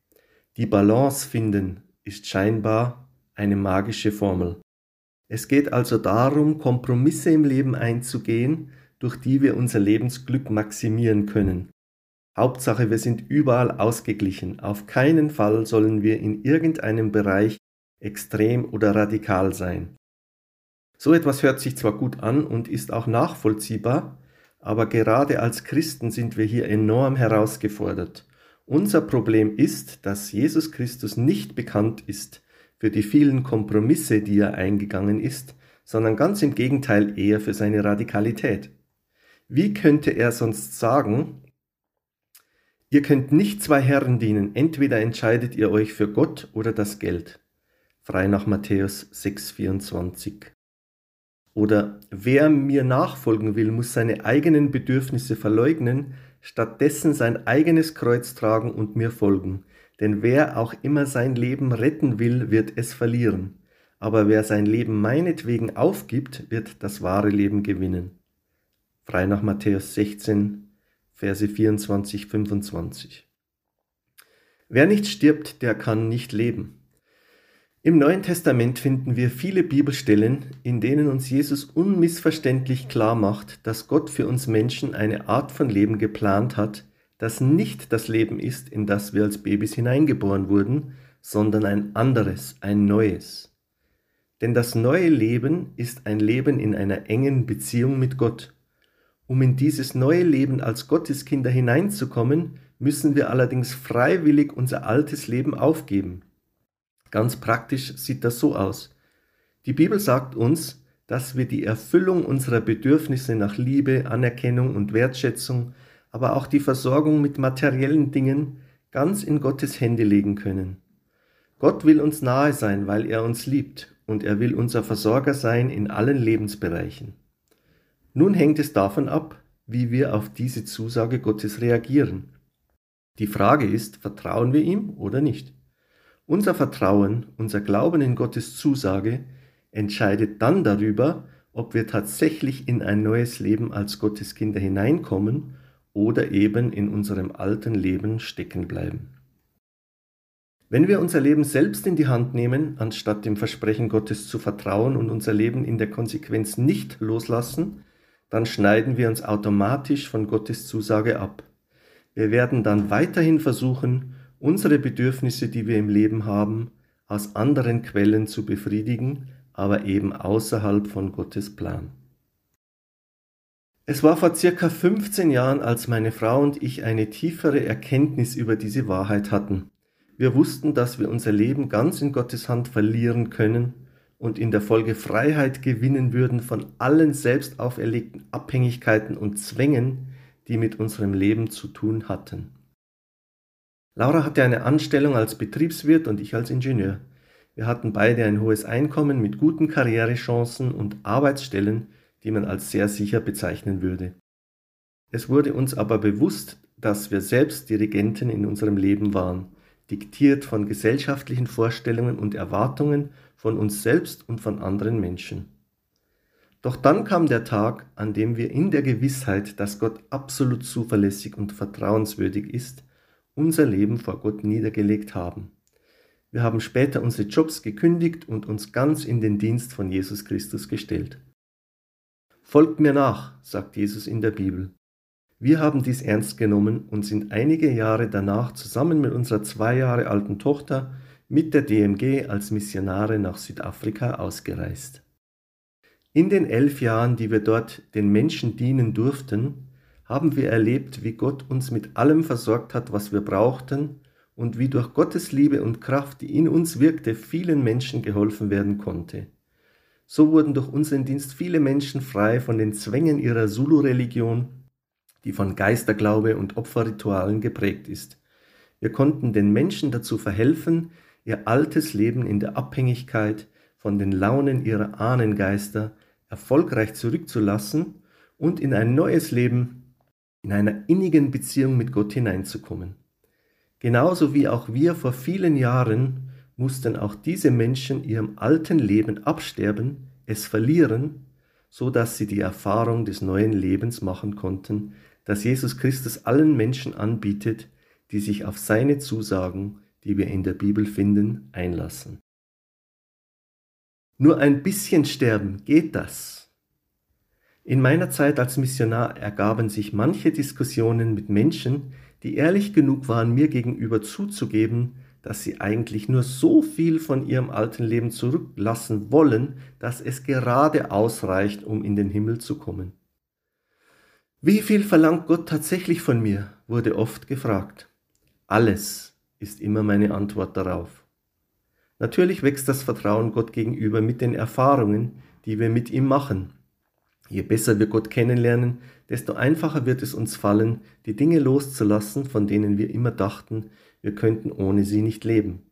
Speaker 13: Die Balance finden ist scheinbar eine magische Formel. Es geht also darum, Kompromisse im Leben einzugehen, durch die wir unser Lebensglück maximieren können. Hauptsache, wir sind überall ausgeglichen. Auf keinen Fall sollen wir in irgendeinem Bereich extrem oder radikal sein. So etwas hört sich zwar gut an und ist auch nachvollziehbar, aber gerade als Christen sind wir hier enorm herausgefordert. Unser Problem ist, dass Jesus Christus nicht bekannt ist für die vielen Kompromisse, die er eingegangen ist, sondern ganz im Gegenteil eher für seine Radikalität. Wie könnte er sonst sagen, Ihr könnt nicht zwei Herren dienen, entweder entscheidet ihr euch für Gott oder das Geld. Frei nach Matthäus 6,24. Oder wer mir nachfolgen will, muss seine eigenen Bedürfnisse verleugnen, stattdessen sein eigenes Kreuz tragen und mir folgen. Denn wer auch immer sein Leben retten will, wird es verlieren. Aber wer sein Leben meinetwegen aufgibt, wird das wahre Leben gewinnen. Frei nach Matthäus 16, Verse 24, 25. Wer nicht stirbt, der kann nicht leben. Im Neuen Testament finden wir viele Bibelstellen, in denen uns Jesus unmissverständlich klar macht, dass Gott für uns Menschen eine Art von Leben geplant hat, das nicht das Leben ist, in das wir als Babys hineingeboren wurden, sondern ein anderes, ein neues. Denn das neue Leben ist ein Leben in einer engen Beziehung mit Gott. Um in dieses neue Leben als Gotteskinder hineinzukommen, müssen wir allerdings freiwillig unser altes Leben aufgeben. Ganz praktisch sieht das so aus. Die Bibel sagt uns, dass wir die Erfüllung unserer Bedürfnisse nach Liebe, Anerkennung und Wertschätzung, aber auch die Versorgung mit materiellen Dingen ganz in Gottes Hände legen können. Gott will uns nahe sein, weil er uns liebt, und er will unser Versorger sein in allen Lebensbereichen. Nun hängt es davon ab, wie wir auf diese Zusage Gottes reagieren. Die Frage ist, vertrauen wir ihm oder nicht? Unser Vertrauen, unser Glauben in Gottes Zusage entscheidet dann darüber, ob wir tatsächlich in ein neues Leben als Gottes Kinder hineinkommen oder eben in unserem alten Leben stecken bleiben. Wenn wir unser Leben selbst in die Hand nehmen, anstatt dem Versprechen Gottes zu vertrauen und unser Leben in der Konsequenz nicht loslassen, dann schneiden wir uns automatisch von Gottes Zusage ab. Wir werden dann weiterhin versuchen, unsere Bedürfnisse, die wir im Leben haben, aus anderen Quellen zu befriedigen, aber eben außerhalb von Gottes Plan. Es war vor circa 15 Jahren, als meine Frau und ich eine tiefere Erkenntnis über diese Wahrheit hatten. Wir wussten, dass wir unser Leben ganz in Gottes Hand verlieren können und in der Folge Freiheit gewinnen würden von allen selbst auferlegten Abhängigkeiten und Zwängen, die mit unserem Leben zu tun hatten. Laura hatte eine Anstellung als Betriebswirt und ich als Ingenieur. Wir hatten beide ein hohes Einkommen mit guten Karrierechancen und Arbeitsstellen, die man als sehr sicher bezeichnen würde. Es wurde uns aber bewusst, dass wir selbst Dirigenten in unserem Leben waren, diktiert von gesellschaftlichen Vorstellungen und Erwartungen von uns selbst und von anderen Menschen. Doch dann kam der Tag, an dem wir in der Gewissheit, dass Gott absolut zuverlässig und vertrauenswürdig ist, unser Leben vor Gott niedergelegt haben. Wir haben später unsere Jobs gekündigt und uns ganz in den Dienst von Jesus Christus gestellt. Folgt mir nach, sagt Jesus in der Bibel. Wir haben dies ernst genommen und sind einige Jahre danach zusammen mit unserer zwei Jahre alten Tochter mit der DMG als Missionare nach Südafrika ausgereist. In den elf Jahren, die wir dort den Menschen dienen durften, haben wir erlebt, wie Gott uns mit allem versorgt hat, was wir brauchten und wie durch Gottes Liebe und Kraft, die in uns wirkte, vielen Menschen geholfen werden konnte. So wurden durch unseren Dienst viele Menschen frei von den Zwängen ihrer Zulu-Religion, die von Geisterglaube und Opferritualen geprägt ist. Wir konnten den Menschen dazu verhelfen, ihr altes Leben in der Abhängigkeit von den Launen ihrer Ahnengeister erfolgreich zurückzulassen und in ein neues Leben in einer innigen Beziehung mit Gott hineinzukommen. Genauso wie auch wir vor vielen Jahren mussten auch diese Menschen ihrem alten Leben absterben, es verlieren, so dass sie die Erfahrung des neuen Lebens machen konnten, das Jesus Christus allen Menschen anbietet, die sich auf seine Zusagen, die wir in der Bibel finden, einlassen. Nur ein bisschen sterben, geht das? In meiner Zeit als Missionar ergaben sich manche Diskussionen mit Menschen, die ehrlich genug waren, mir gegenüber zuzugeben, dass sie eigentlich nur so viel von ihrem alten Leben zurücklassen wollen, dass es gerade ausreicht, um in den Himmel zu kommen. Wie viel verlangt Gott tatsächlich von mir? wurde oft gefragt. Alles ist immer meine Antwort darauf. Natürlich wächst das Vertrauen Gott gegenüber mit den Erfahrungen, die wir mit ihm machen. Je besser wir Gott kennenlernen, desto einfacher wird es uns fallen, die Dinge loszulassen, von denen wir immer dachten, wir könnten ohne sie nicht leben.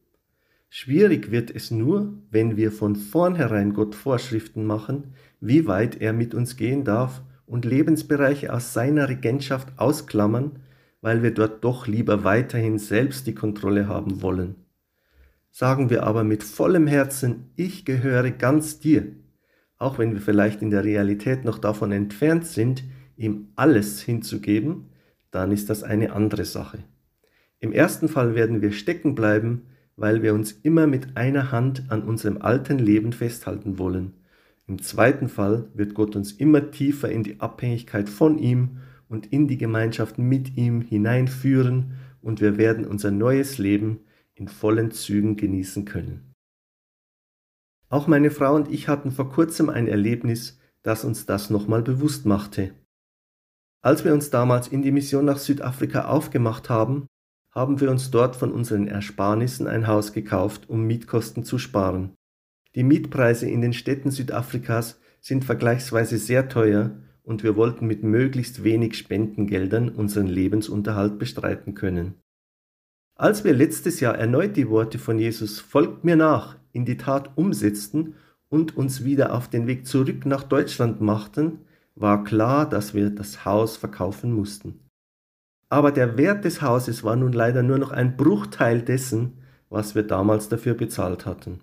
Speaker 13: Schwierig wird es nur, wenn wir von vornherein Gott Vorschriften machen, wie weit er mit uns gehen darf und Lebensbereiche aus seiner Regentschaft ausklammern, weil wir dort doch lieber weiterhin selbst die Kontrolle haben wollen. Sagen wir aber mit vollem Herzen, ich gehöre ganz dir, auch wenn wir vielleicht in der Realität noch davon entfernt sind, ihm alles hinzugeben, dann ist das eine andere Sache. Im ersten Fall werden wir stecken bleiben, weil wir uns immer mit einer Hand an unserem alten Leben festhalten wollen. Im zweiten Fall wird Gott uns immer tiefer in die Abhängigkeit von ihm und in die Gemeinschaft mit ihm hineinführen und wir werden unser neues Leben in vollen Zügen genießen können. Auch meine Frau und ich hatten vor kurzem ein Erlebnis, das uns das nochmal bewusst machte. Als wir uns damals in die Mission nach Südafrika aufgemacht haben, haben wir uns dort von unseren Ersparnissen ein Haus gekauft, um Mietkosten zu sparen. Die Mietpreise in den Städten Südafrikas sind vergleichsweise sehr teuer und wir wollten mit möglichst wenig Spendengeldern unseren Lebensunterhalt bestreiten können. Als wir letztes Jahr erneut die Worte von Jesus Folgt mir nach in die Tat umsetzten und uns wieder auf den Weg zurück nach Deutschland machten, war klar, dass wir das Haus verkaufen mussten. Aber der Wert des Hauses war nun leider nur noch ein Bruchteil dessen, was wir damals dafür bezahlt hatten.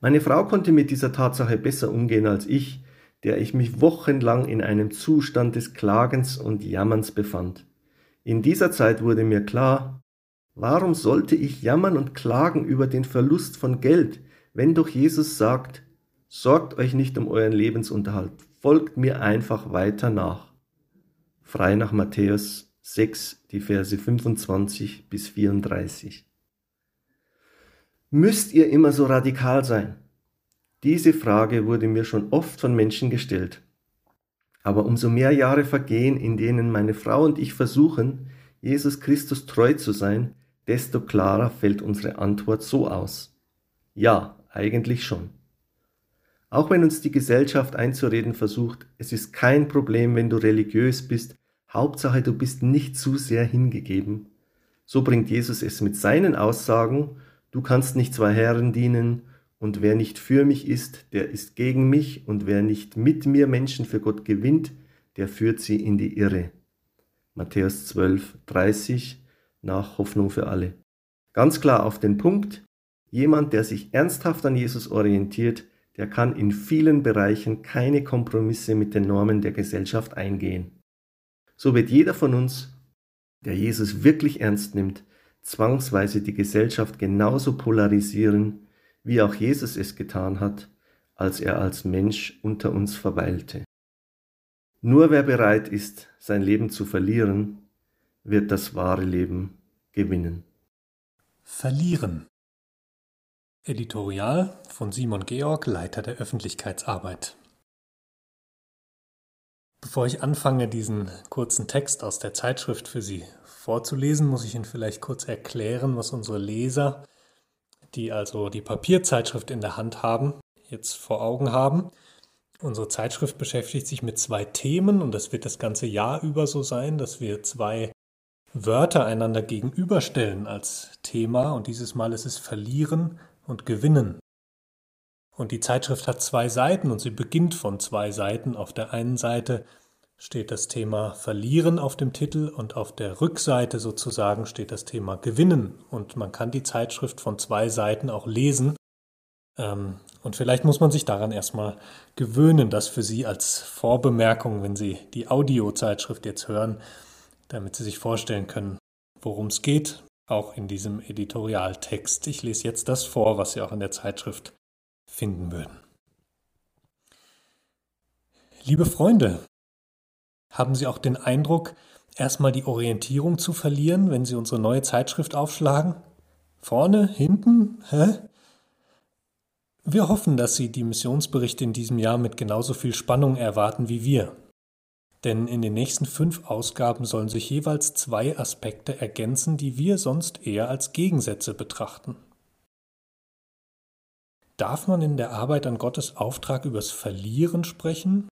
Speaker 13: Meine Frau konnte mit dieser Tatsache besser umgehen als ich, der ich mich wochenlang in einem Zustand des Klagens und Jammerns befand. In dieser Zeit wurde mir klar, Warum sollte ich jammern und klagen über den Verlust von Geld, wenn doch Jesus sagt, sorgt euch nicht um euren Lebensunterhalt, folgt mir einfach weiter nach. Frei nach Matthäus 6, die Verse 25 bis 34. Müsst ihr immer so radikal sein? Diese Frage wurde mir schon oft von Menschen gestellt. Aber umso mehr Jahre vergehen, in denen meine Frau und ich versuchen, Jesus Christus treu zu sein, desto klarer fällt unsere Antwort so aus. Ja, eigentlich schon. Auch wenn uns die Gesellschaft einzureden versucht, es ist kein Problem, wenn du religiös bist, Hauptsache du bist nicht zu sehr hingegeben. So bringt Jesus es mit seinen Aussagen, du kannst nicht zwei Herren dienen, und wer nicht für mich ist, der ist gegen mich, und wer nicht mit mir Menschen für Gott gewinnt, der führt sie in die Irre. Matthäus 12, 30 nach Hoffnung für alle. Ganz klar auf den Punkt, jemand, der sich ernsthaft an Jesus orientiert, der kann in vielen Bereichen keine Kompromisse mit den Normen der Gesellschaft eingehen. So wird jeder von uns, der Jesus wirklich ernst nimmt, zwangsweise die Gesellschaft genauso polarisieren, wie auch Jesus es getan hat, als er als Mensch unter uns verweilte. Nur wer bereit ist, sein Leben zu verlieren, wird das wahre Leben gewinnen.
Speaker 12: Verlieren. Editorial von Simon Georg, Leiter der Öffentlichkeitsarbeit. Bevor ich anfange, diesen kurzen Text aus der Zeitschrift für Sie vorzulesen, muss ich Ihnen vielleicht kurz erklären, was unsere Leser, die also die Papierzeitschrift in der Hand haben, jetzt vor Augen haben. Unsere Zeitschrift beschäftigt sich mit zwei Themen und das wird das ganze Jahr über so sein, dass wir zwei Wörter einander gegenüberstellen als Thema und dieses Mal ist es Verlieren und gewinnen. Und die Zeitschrift hat zwei Seiten und sie beginnt von zwei Seiten. Auf der einen Seite steht das Thema Verlieren auf dem Titel und auf der Rückseite sozusagen steht das Thema Gewinnen. Und man kann die Zeitschrift von zwei Seiten auch lesen. Ähm, und vielleicht muss man sich daran erstmal gewöhnen, das für Sie als Vorbemerkung, wenn Sie die Audiozeitschrift jetzt hören, damit Sie sich vorstellen können, worum es geht, auch in diesem Editorialtext. Ich lese jetzt das vor, was Sie auch in der Zeitschrift finden würden. Liebe Freunde, haben Sie auch den Eindruck, erstmal die Orientierung zu verlieren, wenn Sie unsere neue Zeitschrift aufschlagen? Vorne, hinten, hä? Wir hoffen, dass Sie die Missionsberichte in diesem Jahr mit genauso viel Spannung erwarten wie wir denn in den nächsten fünf Ausgaben sollen sich jeweils zwei Aspekte ergänzen, die wir sonst eher als Gegensätze betrachten. Darf man in der Arbeit an Gottes Auftrag übers Verlieren sprechen?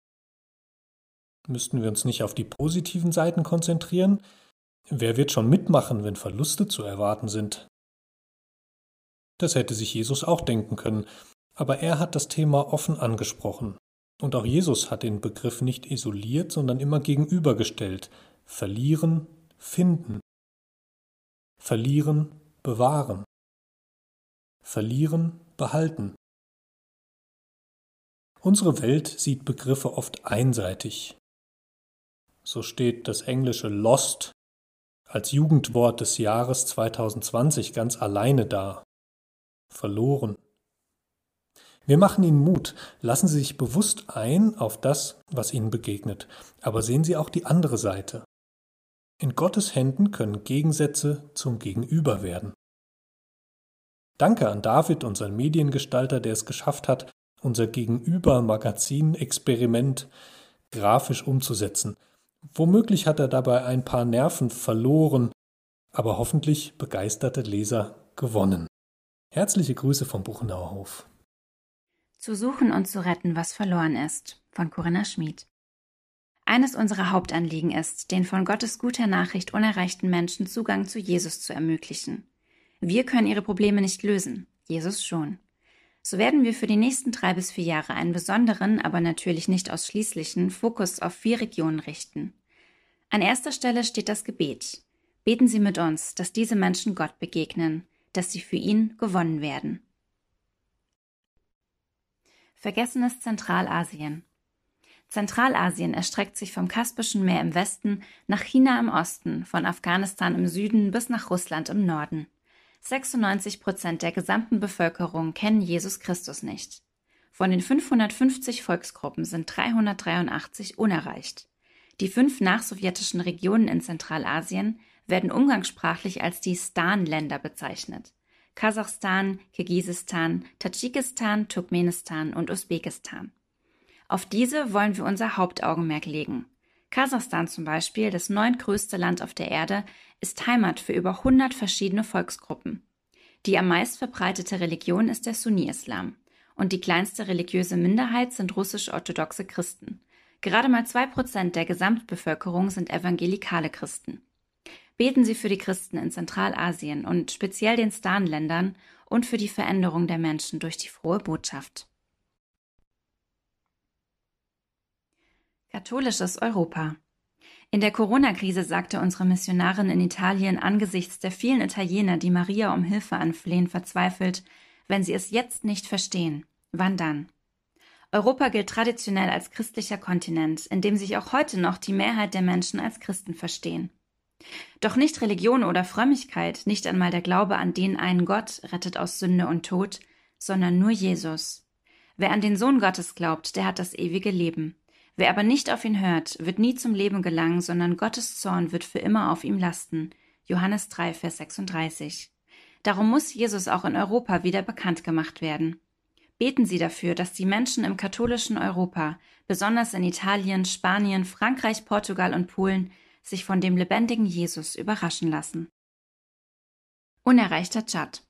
Speaker 12: Müssten wir uns nicht auf die positiven Seiten konzentrieren? Wer wird schon mitmachen, wenn Verluste zu erwarten sind? Das hätte sich Jesus auch denken können, aber er hat das Thema offen angesprochen und auch Jesus hat den Begriff nicht isoliert, sondern immer gegenübergestellt. Verlieren, finden. Verlieren, bewahren. Verlieren, behalten. Unsere Welt sieht Begriffe oft einseitig. So steht das englische Lost als Jugendwort des Jahres 2020 ganz alleine da. Verloren. Wir machen Ihnen Mut, lassen Sie sich bewusst ein auf das, was Ihnen begegnet, aber sehen Sie auch die andere Seite. In Gottes Händen können Gegensätze zum Gegenüber werden. Danke an David, unseren Mediengestalter, der es geschafft hat, unser Gegenüber-Magazin-Experiment grafisch umzusetzen. Womöglich hat er dabei ein paar Nerven verloren, aber hoffentlich begeisterte Leser gewonnen. Herzliche Grüße vom Buchenauer Hof.
Speaker 1: Zu suchen und zu retten, was verloren ist, von Corinna Schmid. Eines unserer Hauptanliegen ist, den von Gottes guter Nachricht unerreichten Menschen Zugang zu Jesus zu ermöglichen. Wir können ihre Probleme nicht lösen, Jesus schon. So werden wir für die nächsten drei bis vier Jahre einen besonderen, aber natürlich nicht ausschließlichen Fokus auf vier Regionen richten. An erster Stelle steht das Gebet. Beten Sie mit uns, dass diese Menschen Gott begegnen, dass sie für ihn gewonnen werden. Vergessenes Zentralasien. Zentralasien erstreckt sich vom Kaspischen Meer im Westen nach China im Osten, von Afghanistan im Süden bis nach Russland im Norden. 96 Prozent der gesamten Bevölkerung kennen Jesus Christus nicht. Von den 550 Volksgruppen sind 383 unerreicht. Die fünf nachsowjetischen Regionen in Zentralasien werden umgangssprachlich als die Stan-Länder bezeichnet. Kasachstan, Kirgisistan, Tadschikistan, Turkmenistan und Usbekistan. Auf diese wollen wir unser Hauptaugenmerk legen. Kasachstan zum Beispiel, das neuntgrößte Land auf der Erde, ist Heimat für über 100 verschiedene Volksgruppen. Die am meist verbreitete Religion ist der Sunni-Islam und die kleinste religiöse Minderheit sind russisch-orthodoxe Christen. Gerade mal zwei Prozent der Gesamtbevölkerung sind evangelikale Christen. Beten Sie für die Christen in Zentralasien und speziell den Stan-Ländern und für die Veränderung der Menschen durch die frohe Botschaft. Katholisches Europa. In der Corona-Krise sagte unsere Missionarin in Italien angesichts der vielen Italiener, die Maria um Hilfe anflehen, verzweifelt, wenn sie es jetzt nicht verstehen, wann dann? Europa gilt traditionell als christlicher Kontinent, in dem sich auch heute noch die Mehrheit der Menschen als Christen verstehen. Doch nicht Religion oder Frömmigkeit, nicht einmal der Glaube an den einen Gott rettet aus Sünde und Tod, sondern nur Jesus. Wer an den Sohn Gottes glaubt, der hat das ewige Leben. Wer aber nicht auf ihn hört, wird nie zum Leben gelangen, sondern Gottes Zorn wird für immer auf ihm lasten. Johannes 3, Vers 36. Darum muss Jesus auch in Europa wieder bekannt gemacht werden. Beten Sie dafür, dass die Menschen im katholischen Europa, besonders in Italien, Spanien, Frankreich, Portugal und Polen, sich von dem lebendigen Jesus überraschen lassen. Unerreichter Tschad.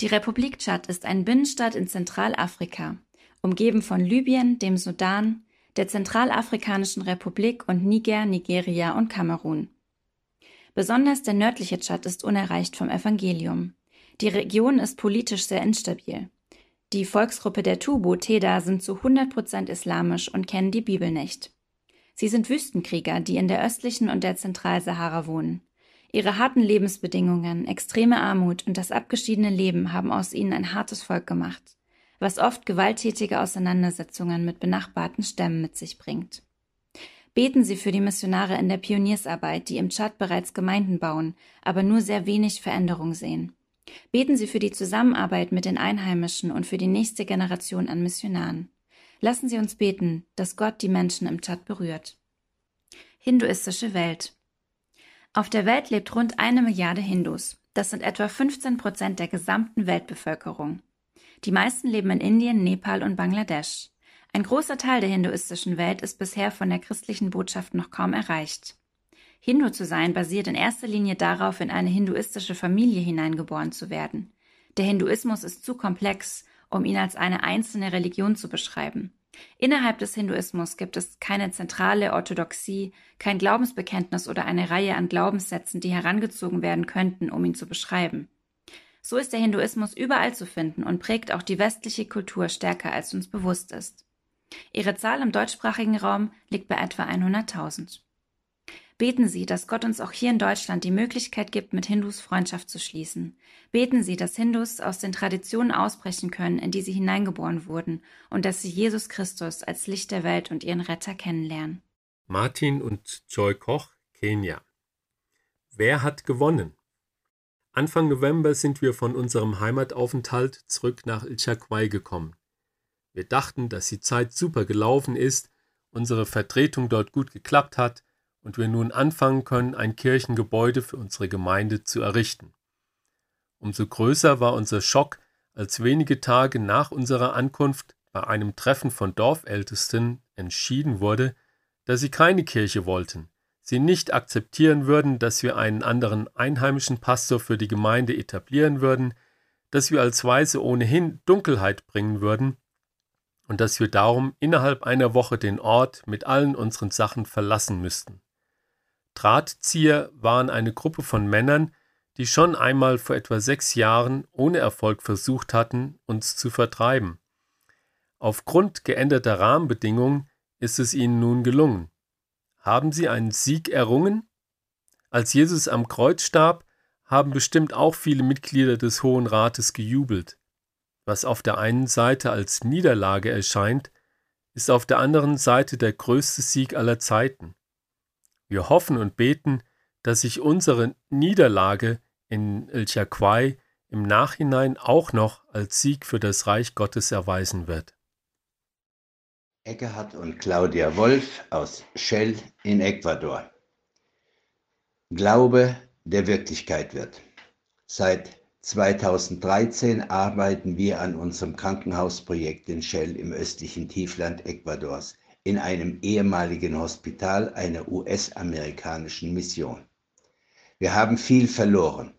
Speaker 1: Die Republik Tschad ist ein Binnenstaat in Zentralafrika, umgeben von Libyen, dem Sudan, der Zentralafrikanischen Republik und Niger, Nigeria und Kamerun. Besonders der nördliche Tschad ist unerreicht vom Evangelium. Die Region ist politisch sehr instabil. Die Volksgruppe der Tubu Teda sind zu 100 Prozent islamisch und kennen die Bibel nicht. Sie sind Wüstenkrieger, die in der östlichen und der Zentralsahara wohnen. Ihre harten Lebensbedingungen, extreme Armut und das abgeschiedene Leben haben aus ihnen ein hartes Volk gemacht was oft gewalttätige Auseinandersetzungen mit benachbarten Stämmen mit sich bringt. Beten Sie für die Missionare in der Pioniersarbeit, die im Tschad bereits Gemeinden bauen, aber nur sehr wenig Veränderung sehen. Beten Sie für die Zusammenarbeit mit den Einheimischen und für die nächste Generation an Missionaren. Lassen Sie uns beten, dass Gott die Menschen im Tschad berührt. Hinduistische Welt. Auf der Welt lebt rund eine Milliarde Hindus. Das sind etwa 15 Prozent der gesamten Weltbevölkerung. Die meisten leben in Indien, Nepal und Bangladesch. Ein großer Teil der hinduistischen Welt ist bisher von der christlichen Botschaft noch kaum erreicht. Hindu zu sein basiert in erster Linie darauf, in eine hinduistische Familie hineingeboren zu werden. Der Hinduismus ist zu komplex, um ihn als eine einzelne Religion zu beschreiben. Innerhalb des Hinduismus gibt es keine zentrale Orthodoxie, kein Glaubensbekenntnis oder eine Reihe an Glaubenssätzen, die herangezogen werden könnten, um ihn zu beschreiben. So ist der Hinduismus überall zu finden und prägt auch die westliche Kultur stärker, als uns bewusst ist. Ihre Zahl im deutschsprachigen Raum liegt bei etwa 100.000. Beten Sie, dass Gott uns auch hier in Deutschland die Möglichkeit gibt, mit Hindus Freundschaft zu schließen. Beten Sie, dass Hindus aus den Traditionen ausbrechen können, in die sie hineingeboren wurden, und dass sie Jesus Christus als Licht der Welt und ihren Retter kennenlernen.
Speaker 14: Martin und Joy Koch, Kenia. Wer hat gewonnen? Anfang November sind wir von unserem Heimataufenthalt zurück nach Ilchakwai gekommen. Wir dachten, dass die Zeit super gelaufen ist, unsere Vertretung dort gut geklappt hat und wir nun anfangen können, ein Kirchengebäude für unsere Gemeinde zu errichten. Umso größer war unser Schock, als wenige Tage nach unserer Ankunft bei einem Treffen von Dorfältesten entschieden wurde, dass sie keine Kirche wollten, sie nicht akzeptieren würden, dass wir einen anderen einheimischen Pastor für die Gemeinde etablieren würden, dass wir als Weise ohnehin Dunkelheit bringen würden und dass wir darum innerhalb einer Woche den Ort mit allen unseren Sachen verlassen müssten. Drahtzieher waren eine Gruppe von Männern, die schon einmal vor etwa sechs Jahren ohne Erfolg versucht hatten, uns zu vertreiben. Aufgrund geänderter Rahmenbedingungen ist es ihnen nun gelungen. Haben sie einen Sieg errungen? Als Jesus am Kreuz starb, haben bestimmt auch viele Mitglieder des Hohen Rates gejubelt. Was auf der einen Seite als Niederlage erscheint, ist auf der anderen Seite der größte Sieg aller Zeiten. Wir hoffen und beten, dass sich unsere Niederlage in El Chakwai im Nachhinein auch noch als Sieg für das Reich Gottes erweisen wird.
Speaker 15: Eckhard und Claudia Wolf aus Shell in Ecuador. Glaube, der Wirklichkeit wird. Seit 2013 arbeiten wir an unserem Krankenhausprojekt in Shell im östlichen Tiefland Ecuadors in einem ehemaligen Hospital einer US-amerikanischen Mission. Wir haben viel verloren.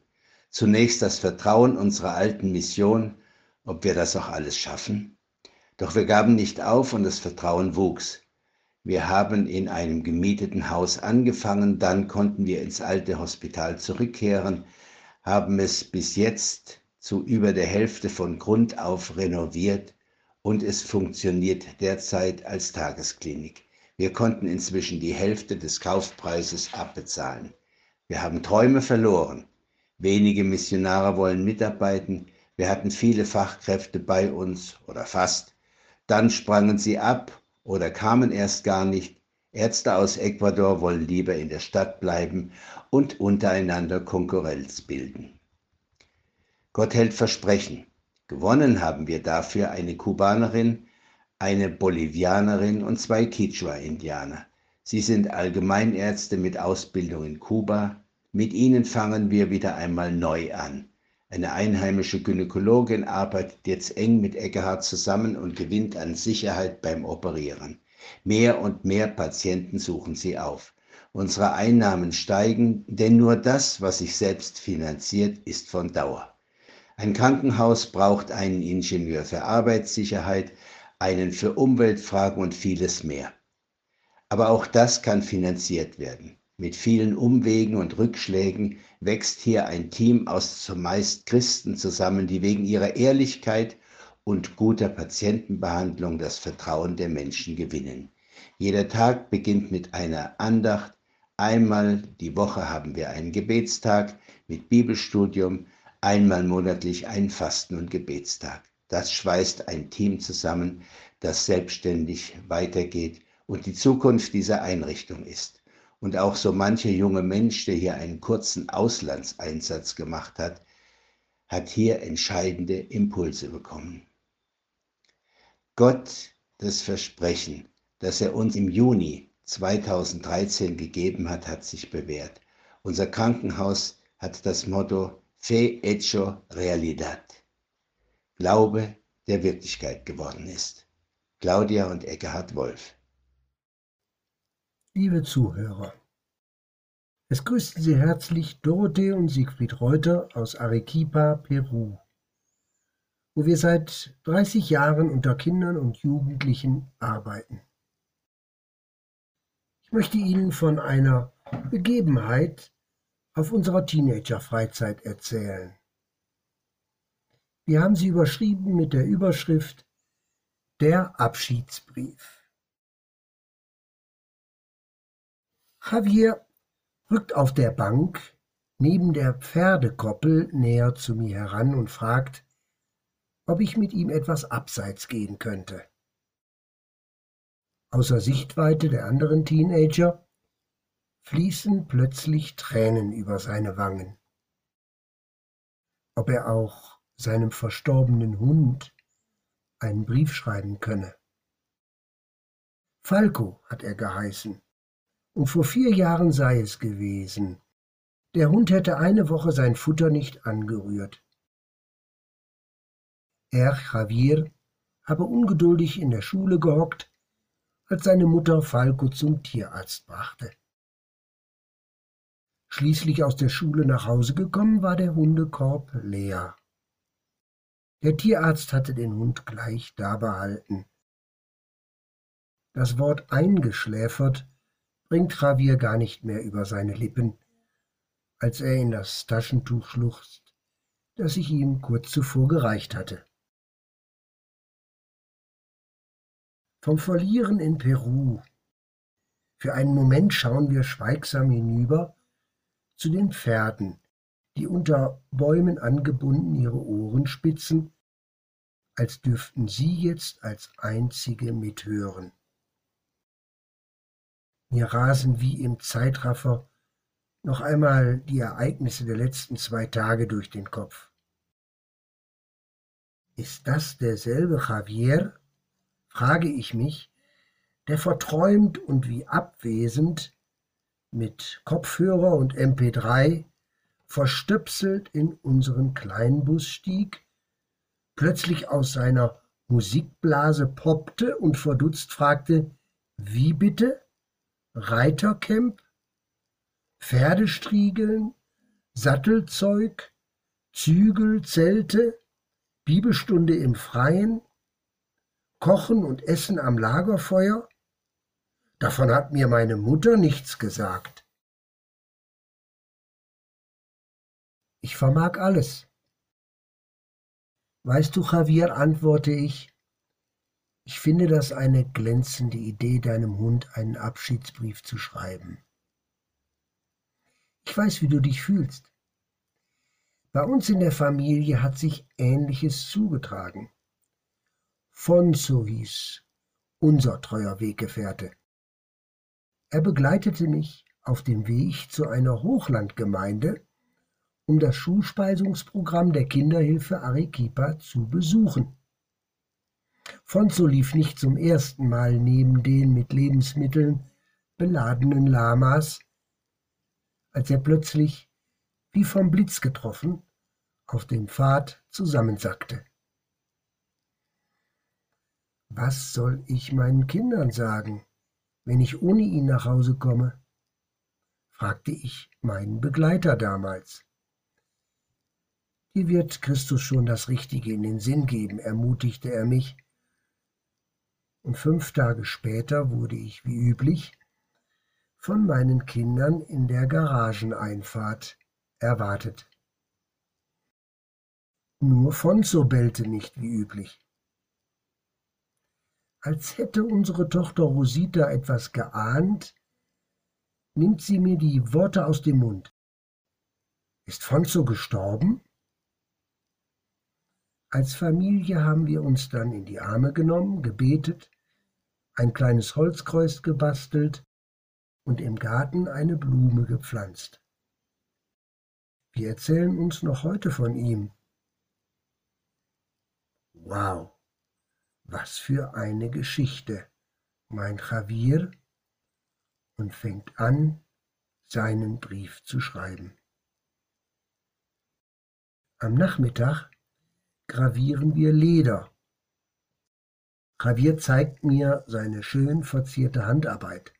Speaker 15: Zunächst das Vertrauen unserer alten Mission, ob wir das auch alles schaffen. Doch wir gaben nicht auf und das Vertrauen wuchs. Wir haben in einem gemieteten Haus angefangen, dann konnten wir ins alte Hospital zurückkehren, haben es bis jetzt zu über der Hälfte von Grund auf renoviert und es funktioniert derzeit als Tagesklinik. Wir konnten inzwischen die Hälfte des Kaufpreises abbezahlen. Wir haben Träume verloren. Wenige Missionare wollen mitarbeiten. Wir hatten viele Fachkräfte bei uns oder fast. Dann sprangen sie ab oder kamen erst gar nicht. Ärzte aus Ecuador wollen lieber in der Stadt bleiben und untereinander Konkurrenz bilden. Gott hält Versprechen. Gewonnen haben wir dafür eine Kubanerin, eine Bolivianerin und zwei Quichua-Indianer. Sie sind Allgemeinärzte mit Ausbildung in Kuba. Mit ihnen fangen wir wieder einmal neu an. Eine einheimische Gynäkologin arbeitet jetzt eng mit Eckehard zusammen und gewinnt an Sicherheit beim Operieren. Mehr und mehr Patienten suchen sie auf. Unsere Einnahmen steigen, denn nur das, was sich selbst finanziert, ist von Dauer. Ein Krankenhaus braucht einen Ingenieur für Arbeitssicherheit, einen für Umweltfragen und vieles mehr. Aber auch das kann finanziert werden. Mit vielen Umwegen und Rückschlägen wächst hier ein Team aus zumeist Christen zusammen, die wegen ihrer Ehrlichkeit und guter Patientenbehandlung das Vertrauen der Menschen gewinnen. Jeder Tag beginnt mit einer Andacht. Einmal die Woche haben wir einen Gebetstag mit Bibelstudium, einmal monatlich einen Fasten- und Gebetstag. Das schweißt ein Team zusammen, das selbstständig weitergeht und die Zukunft dieser Einrichtung ist. Und auch so mancher junge Mensch, der hier einen kurzen Auslandseinsatz gemacht hat, hat hier entscheidende Impulse bekommen. Gott das Versprechen, das er uns im Juni 2013 gegeben hat, hat sich bewährt. Unser Krankenhaus hat das Motto Fe hecho realidad. Glaube, der Wirklichkeit geworden ist. Claudia und Eckehard Wolf.
Speaker 16: Liebe Zuhörer, es grüßen Sie herzlich Dorothee und Siegfried Reuter aus Arequipa, Peru, wo wir seit 30 Jahren unter Kindern und Jugendlichen arbeiten. Ich möchte Ihnen von einer Begebenheit auf unserer Teenager-Freizeit erzählen. Wir haben sie überschrieben mit der Überschrift Der Abschiedsbrief. Javier rückt auf der Bank neben der Pferdekoppel näher zu mir heran und fragt, ob ich mit ihm etwas abseits gehen könnte. Außer Sichtweite der anderen Teenager fließen plötzlich Tränen über seine Wangen. Ob er auch seinem verstorbenen Hund einen Brief schreiben könne. Falco hat er geheißen, und vor vier Jahren sei es gewesen. Der Hund hätte eine Woche sein Futter nicht angerührt. Er, Javier, habe ungeduldig in der Schule gehockt, als seine Mutter Falco zum Tierarzt brachte. Schließlich aus der Schule nach Hause gekommen, war der Hundekorb leer. Der Tierarzt hatte den Hund gleich da behalten. Das Wort eingeschläfert bringt Javier gar nicht mehr über seine Lippen, als er in das Taschentuch schluchzt, das ich ihm kurz zuvor gereicht hatte. Vom Verlieren in Peru. Für einen Moment schauen wir schweigsam hinüber zu den Pferden, die unter Bäumen angebunden ihre Ohren spitzen, als dürften sie jetzt als einzige mithören. Mir rasen wie im Zeitraffer noch einmal die Ereignisse der letzten zwei Tage durch den Kopf. Ist das derselbe Javier, frage ich mich, der verträumt und wie abwesend mit Kopfhörer und MP3 verstöpselt in unseren Kleinbus stieg, plötzlich aus seiner Musikblase poppte und verdutzt fragte, wie bitte? Reitercamp? Pferdestriegeln? Sattelzeug? Zügel, Zelte? Bibelstunde im Freien? Kochen und Essen am Lagerfeuer? Davon hat mir meine Mutter nichts gesagt. Ich vermag alles. Weißt du, Javier, antworte ich, ich finde das eine glänzende Idee, deinem Hund einen Abschiedsbrief zu schreiben. Ich weiß, wie du dich fühlst. Bei uns in der Familie hat sich Ähnliches zugetragen. Fonso hieß unser treuer Weggefährte. Er begleitete mich auf dem Weg zu einer Hochlandgemeinde, um das Schulspeisungsprogramm der Kinderhilfe Arequipa zu besuchen. Fonzo lief nicht zum ersten Mal neben den mit Lebensmitteln beladenen Lamas, als er plötzlich, wie vom Blitz getroffen, auf dem Pfad zusammensackte. Was soll ich meinen Kindern sagen, wenn ich ohne ihn nach Hause komme? fragte ich meinen Begleiter damals. Dir wird Christus schon das Richtige in den Sinn geben, ermutigte er mich und fünf Tage später wurde ich wie üblich von meinen Kindern in der Garageneinfahrt erwartet. Nur Fonzo bellte nicht wie üblich. Als hätte unsere Tochter Rosita etwas geahnt, nimmt sie mir die Worte aus dem Mund. Ist Fonzo gestorben? Als Familie haben wir uns dann in die Arme genommen, gebetet ein kleines Holzkreuz gebastelt und im Garten eine Blume gepflanzt. Wir erzählen uns noch heute von ihm. Wow, was für eine Geschichte, mein Javier, und fängt an, seinen Brief zu schreiben. Am Nachmittag gravieren wir Leder Javier zeigt mir seine schön verzierte Handarbeit.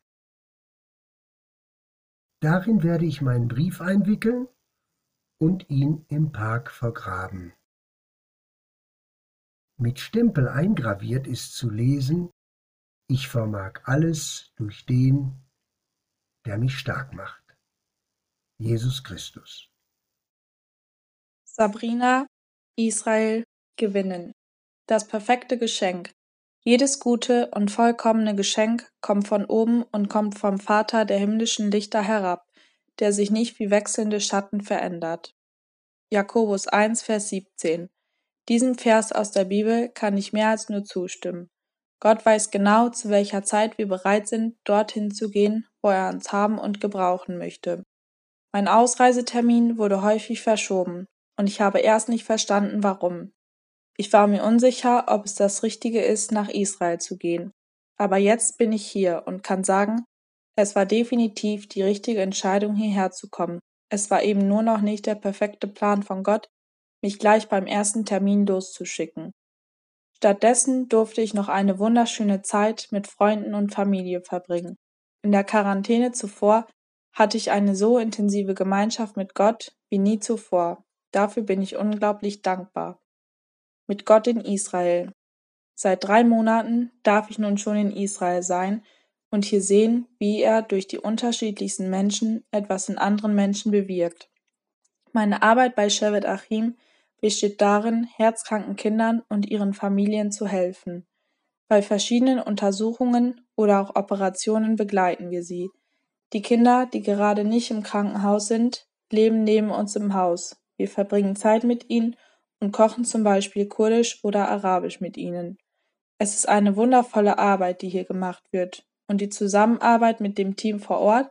Speaker 16: Darin werde ich meinen Brief einwickeln und ihn im Park vergraben. Mit Stempel eingraviert ist zu lesen, ich vermag alles durch den, der mich stark macht. Jesus Christus.
Speaker 17: Sabrina, Israel, gewinnen. Das perfekte Geschenk. Jedes gute und vollkommene Geschenk kommt von oben und kommt vom Vater der himmlischen Lichter herab, der sich nicht wie wechselnde Schatten verändert. Jakobus 1, Vers 17. Diesem Vers aus der Bibel kann ich mehr als nur zustimmen. Gott weiß genau, zu welcher Zeit wir bereit sind, dorthin zu gehen, wo er uns haben und gebrauchen möchte. Mein Ausreisetermin wurde häufig verschoben, und ich habe erst nicht verstanden, warum. Ich war mir unsicher, ob es das Richtige ist, nach Israel zu gehen. Aber jetzt bin ich hier und kann sagen, es war definitiv die richtige Entscheidung, hierher zu kommen. Es war eben nur noch nicht der perfekte Plan von Gott, mich gleich beim ersten Termin loszuschicken. Stattdessen durfte ich noch eine wunderschöne Zeit mit Freunden und Familie verbringen. In der Quarantäne zuvor hatte ich eine so intensive Gemeinschaft mit Gott wie nie zuvor. Dafür bin ich unglaublich dankbar mit Gott in Israel. Seit drei Monaten darf ich nun schon in Israel sein und hier sehen, wie er durch die unterschiedlichsten Menschen etwas in anderen Menschen bewirkt. Meine Arbeit bei Shevet Achim besteht darin, herzkranken Kindern und ihren Familien zu helfen. Bei verschiedenen Untersuchungen oder auch Operationen begleiten wir sie. Die Kinder, die gerade nicht im Krankenhaus sind, leben neben uns im Haus. Wir verbringen Zeit mit ihnen und kochen zum Beispiel Kurdisch oder Arabisch mit ihnen. Es ist eine wundervolle Arbeit, die hier gemacht wird, und die Zusammenarbeit mit dem Team vor Ort,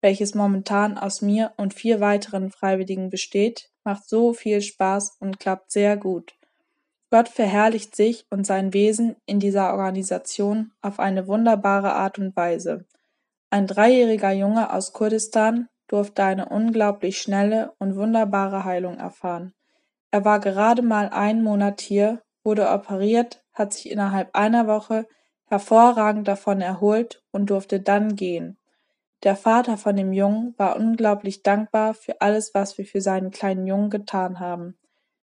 Speaker 17: welches momentan aus mir und vier weiteren Freiwilligen besteht, macht so viel Spaß und klappt sehr gut. Gott verherrlicht sich und sein Wesen in dieser Organisation auf eine wunderbare Art und Weise. Ein dreijähriger Junge aus Kurdistan, durfte eine unglaublich schnelle und wunderbare Heilung erfahren. Er war gerade mal einen Monat hier, wurde operiert, hat sich innerhalb einer Woche hervorragend davon erholt und durfte dann gehen. Der Vater von dem Jungen war unglaublich dankbar für alles, was wir für seinen kleinen Jungen getan haben.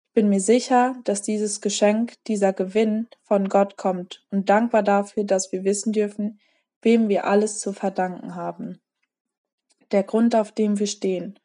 Speaker 17: Ich bin mir sicher, dass dieses Geschenk, dieser Gewinn von Gott kommt und dankbar dafür, dass wir wissen dürfen, wem wir alles zu verdanken haben. Der Grund, auf dem wir stehen.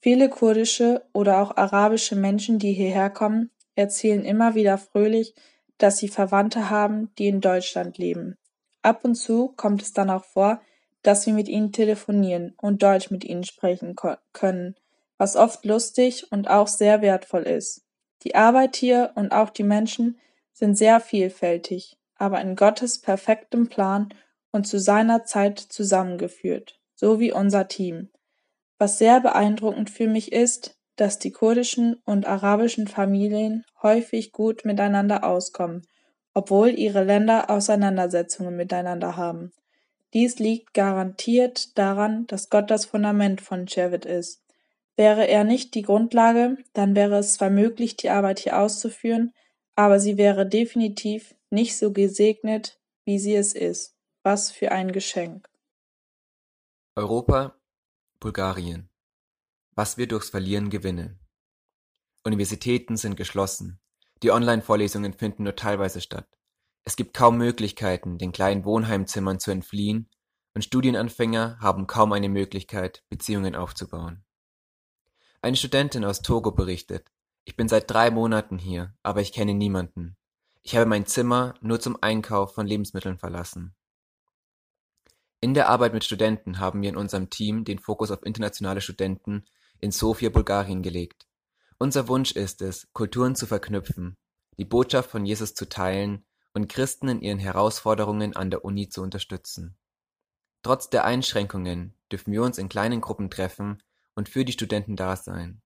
Speaker 17: Viele kurdische oder auch arabische Menschen, die hierher kommen, erzählen immer wieder fröhlich, dass sie Verwandte haben, die in Deutschland leben. Ab und zu kommt es dann auch vor, dass wir mit ihnen telefonieren und Deutsch mit ihnen sprechen können, was oft lustig und auch sehr wertvoll ist. Die Arbeit hier und auch die Menschen sind sehr vielfältig, aber in Gottes perfektem Plan und zu seiner Zeit zusammengeführt, so wie unser Team. Was sehr beeindruckend für mich ist, dass die kurdischen und arabischen Familien häufig gut miteinander auskommen, obwohl ihre Länder Auseinandersetzungen miteinander haben. Dies liegt garantiert daran, dass Gott das Fundament von Javid ist. Wäre er nicht die Grundlage, dann wäre es zwar möglich, die Arbeit hier auszuführen, aber sie wäre definitiv nicht so gesegnet, wie sie es ist. Was für ein Geschenk.
Speaker 18: Europa, Bulgarien. Was wir durchs Verlieren gewinnen. Universitäten sind geschlossen. Die Online-Vorlesungen finden nur teilweise statt. Es gibt kaum Möglichkeiten, den kleinen Wohnheimzimmern zu entfliehen, und Studienanfänger haben kaum eine Möglichkeit, Beziehungen aufzubauen. Eine Studentin aus Togo berichtet, ich bin seit drei Monaten hier, aber ich kenne niemanden. Ich habe mein Zimmer nur zum Einkauf von Lebensmitteln verlassen. In der Arbeit mit Studenten haben wir in unserem Team den Fokus auf internationale Studenten in Sofia, Bulgarien gelegt. Unser Wunsch ist es, Kulturen zu verknüpfen, die Botschaft von Jesus zu teilen und Christen in ihren Herausforderungen an der Uni zu unterstützen. Trotz der Einschränkungen dürfen wir uns in kleinen Gruppen treffen und für die Studenten da sein.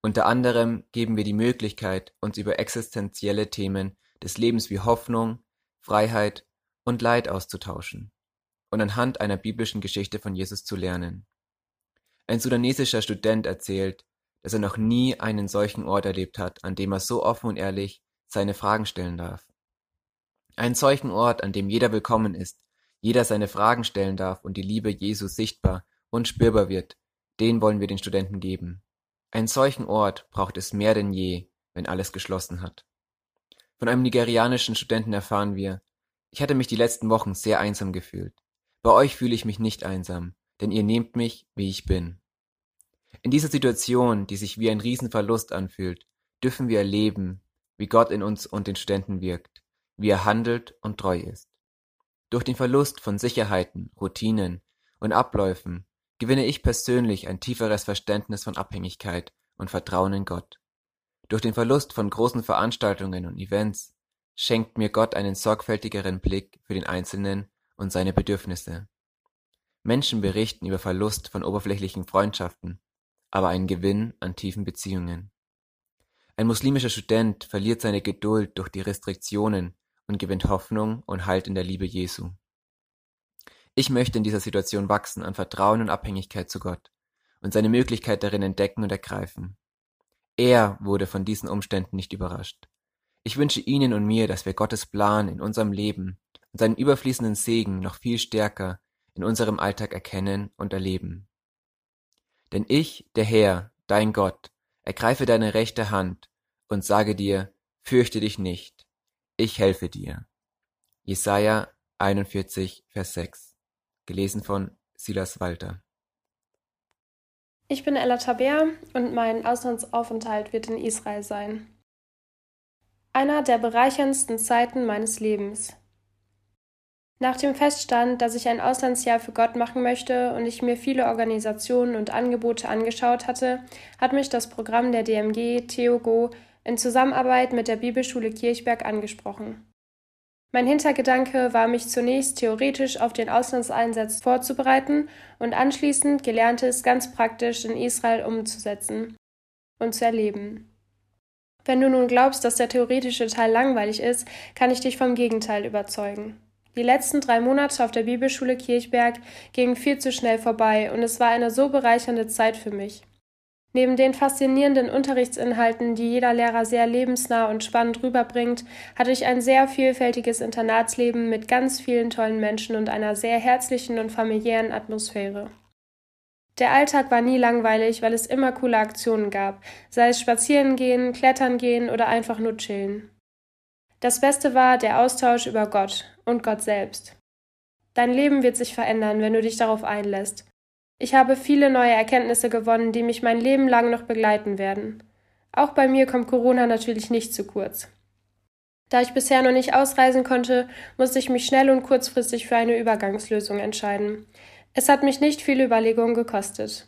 Speaker 18: Unter anderem geben wir die Möglichkeit, uns über existenzielle Themen des Lebens wie Hoffnung, Freiheit und Leid auszutauschen und anhand einer biblischen Geschichte von Jesus zu lernen. Ein sudanesischer Student erzählt, dass er noch nie einen solchen Ort erlebt hat, an dem er so offen und ehrlich seine Fragen stellen darf. Einen solchen Ort, an dem jeder willkommen ist, jeder seine Fragen stellen darf und die Liebe Jesus sichtbar und spürbar wird, den wollen wir den Studenten geben. Einen solchen Ort braucht es mehr denn je, wenn alles geschlossen hat. Von einem nigerianischen Studenten erfahren wir, ich hatte mich die letzten Wochen sehr einsam gefühlt. Bei euch fühle ich mich nicht einsam, denn ihr nehmt mich, wie ich bin. In dieser Situation, die sich wie ein Riesenverlust anfühlt, dürfen wir erleben, wie Gott in uns und den Studenten wirkt, wie er handelt und treu ist. Durch den Verlust von Sicherheiten, Routinen und Abläufen gewinne ich persönlich ein tieferes Verständnis von Abhängigkeit und Vertrauen in Gott. Durch den Verlust von großen Veranstaltungen und Events schenkt mir Gott einen sorgfältigeren Blick für den Einzelnen und seine Bedürfnisse. Menschen berichten über Verlust von oberflächlichen Freundschaften, aber einen Gewinn an tiefen Beziehungen. Ein muslimischer Student verliert seine Geduld durch die Restriktionen und gewinnt Hoffnung und Halt in der Liebe Jesu. Ich möchte in dieser Situation wachsen an Vertrauen und Abhängigkeit zu Gott und seine Möglichkeit darin entdecken und ergreifen. Er wurde von diesen Umständen nicht überrascht. Ich wünsche Ihnen und mir, dass wir Gottes Plan in unserem Leben und seinen überfließenden Segen noch viel stärker in unserem Alltag erkennen und erleben. Denn ich, der Herr, dein Gott, ergreife deine rechte Hand und sage dir, fürchte dich nicht, ich helfe dir. Jesaja 41, Vers 6. Gelesen von Silas Walter.
Speaker 19: Ich bin Ella Taber und mein Auslandsaufenthalt wird in Israel sein. Einer der bereicherndsten Zeiten meines Lebens. Nach dem Feststand, dass ich ein Auslandsjahr für Gott machen möchte und ich mir viele Organisationen und Angebote angeschaut hatte, hat mich das Programm der DMG Theogo in Zusammenarbeit mit der Bibelschule Kirchberg angesprochen. Mein Hintergedanke war, mich zunächst theoretisch auf den Auslandseinsatz vorzubereiten und anschließend Gelerntes ganz praktisch in Israel umzusetzen und zu erleben. Wenn du nun glaubst, dass der theoretische Teil langweilig ist, kann ich dich vom Gegenteil überzeugen. Die letzten drei Monate auf der Bibelschule Kirchberg gingen viel zu schnell vorbei und es war eine so bereichernde Zeit für mich. Neben den faszinierenden Unterrichtsinhalten, die jeder Lehrer sehr lebensnah und spannend rüberbringt, hatte ich ein sehr vielfältiges Internatsleben mit ganz vielen tollen Menschen und einer sehr herzlichen und familiären Atmosphäre. Der Alltag war nie langweilig, weil es immer coole Aktionen gab, sei es spazieren gehen, klettern gehen oder einfach nur chillen. Das Beste war der Austausch über Gott und Gott selbst. Dein Leben wird sich verändern, wenn du dich darauf einlässt. Ich habe viele neue Erkenntnisse gewonnen, die mich mein Leben lang noch begleiten werden. Auch bei mir kommt Corona natürlich nicht zu kurz. Da ich bisher noch nicht ausreisen konnte, musste ich mich schnell und kurzfristig für eine Übergangslösung entscheiden. Es hat mich nicht viele Überlegungen gekostet.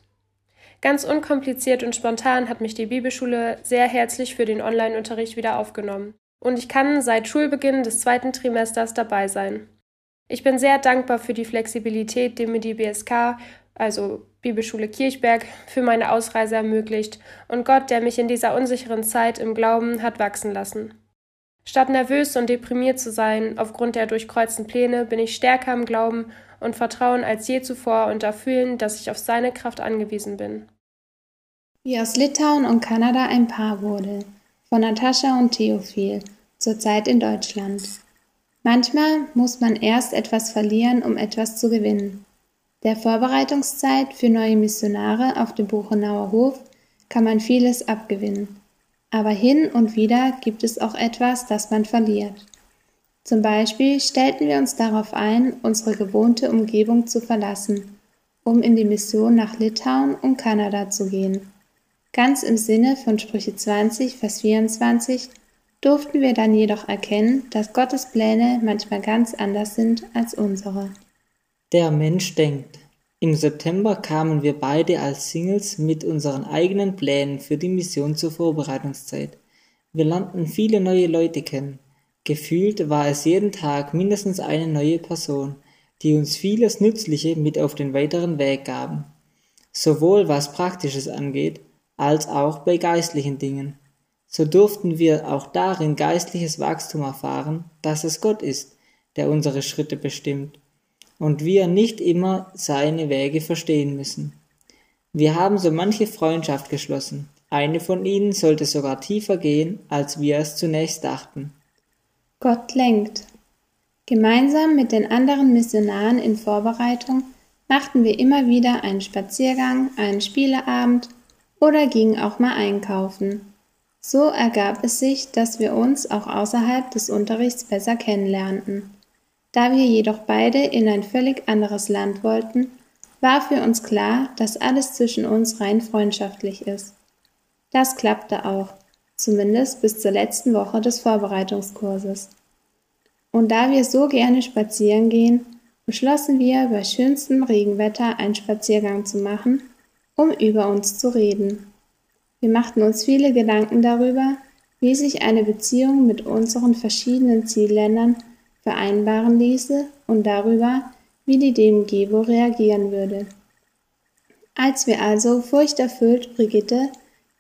Speaker 19: Ganz unkompliziert und spontan hat mich die Bibelschule sehr herzlich für den Online-Unterricht wieder aufgenommen. Und ich kann seit Schulbeginn des zweiten Trimesters dabei sein. Ich bin sehr dankbar für die Flexibilität, die mir die BSK also Bibelschule Kirchberg, für meine Ausreise ermöglicht und Gott, der mich in dieser unsicheren Zeit im Glauben hat wachsen lassen. Statt nervös und deprimiert zu sein aufgrund der durchkreuzten Pläne, bin ich stärker im Glauben und Vertrauen als je zuvor und erfüllen, dass ich auf seine Kraft angewiesen bin.
Speaker 20: Wie aus Litauen und Kanada ein Paar wurde, von Natascha und Theophil, zurzeit in Deutschland. Manchmal muss man erst etwas verlieren, um etwas zu gewinnen. Der Vorbereitungszeit für neue Missionare auf dem Buchenauer Hof kann man vieles abgewinnen. Aber hin und wieder gibt es auch etwas, das man verliert. Zum Beispiel stellten wir uns darauf ein, unsere gewohnte Umgebung zu verlassen, um in die Mission nach Litauen und Kanada zu gehen. Ganz im Sinne von Sprüche 20, Vers 24 durften wir dann jedoch erkennen, dass Gottes Pläne manchmal ganz anders sind als unsere.
Speaker 21: Der Mensch denkt. Im September kamen wir beide als Singles mit unseren eigenen Plänen für die Mission zur Vorbereitungszeit. Wir lernten viele neue Leute kennen. Gefühlt war es jeden Tag mindestens eine neue Person, die uns vieles Nützliche mit auf den weiteren Weg gaben. Sowohl was Praktisches angeht, als auch bei geistlichen Dingen. So durften wir auch darin geistliches Wachstum erfahren, dass es Gott ist, der unsere Schritte bestimmt und wir nicht immer seine Wege verstehen müssen. Wir haben so manche Freundschaft geschlossen. Eine von ihnen sollte sogar tiefer gehen, als wir es zunächst dachten.
Speaker 20: Gott lenkt. Gemeinsam mit den anderen Missionaren in Vorbereitung machten wir immer wieder einen Spaziergang, einen Spieleabend oder gingen auch mal einkaufen. So ergab es sich, dass wir uns auch außerhalb des Unterrichts besser kennenlernten. Da wir jedoch beide in ein völlig anderes Land wollten, war für uns klar, dass alles zwischen uns rein freundschaftlich ist. Das klappte auch, zumindest bis zur letzten Woche des Vorbereitungskurses. Und da wir so gerne spazieren gehen, beschlossen wir, bei schönstem Regenwetter einen Spaziergang zu machen, um über uns zu reden. Wir machten uns viele Gedanken darüber, wie sich eine Beziehung mit unseren verschiedenen Zielländern vereinbaren ließe und darüber, wie die wohl reagieren würde. Als wir also furchterfüllt Brigitte,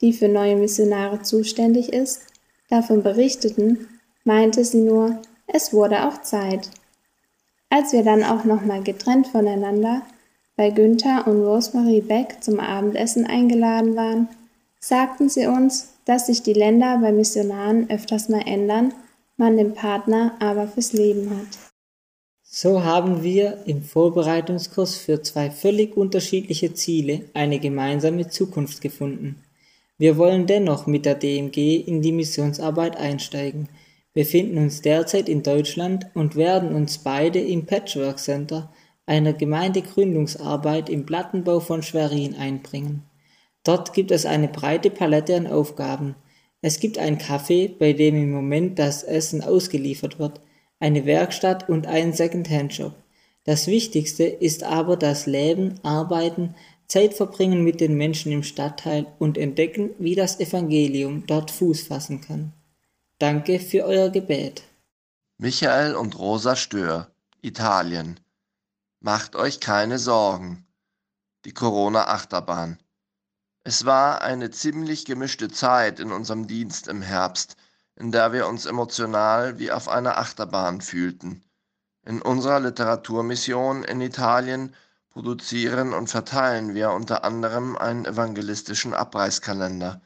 Speaker 20: die für neue Missionare zuständig ist, davon berichteten, meinte sie nur, es wurde auch Zeit. Als wir dann auch nochmal getrennt voneinander bei Günther und Rosemarie Beck zum Abendessen eingeladen waren, sagten sie uns, dass sich die Länder bei Missionaren öfters mal ändern man den Partner aber fürs Leben hat.
Speaker 21: So haben wir im Vorbereitungskurs für zwei völlig unterschiedliche Ziele eine gemeinsame Zukunft gefunden. Wir wollen dennoch mit der DMG in die Missionsarbeit einsteigen, befinden uns derzeit in Deutschland und werden uns beide im Patchwork Center, einer Gemeindegründungsarbeit im Plattenbau von Schwerin einbringen. Dort gibt es eine breite Palette an Aufgaben, es gibt ein Café, bei dem im Moment das Essen ausgeliefert wird, eine Werkstatt und einen Second-Hand-Shop. Das Wichtigste ist aber das Leben, Arbeiten, Zeit verbringen mit den Menschen im Stadtteil und entdecken, wie das Evangelium dort Fuß fassen kann. Danke für euer Gebet.
Speaker 22: Michael und Rosa Stör, Italien. Macht euch keine Sorgen. Die Corona-Achterbahn. Es war eine ziemlich gemischte Zeit in unserem Dienst im Herbst, in der wir uns emotional wie auf einer Achterbahn fühlten. In unserer Literaturmission in Italien produzieren und verteilen wir unter anderem einen evangelistischen Abreißkalender,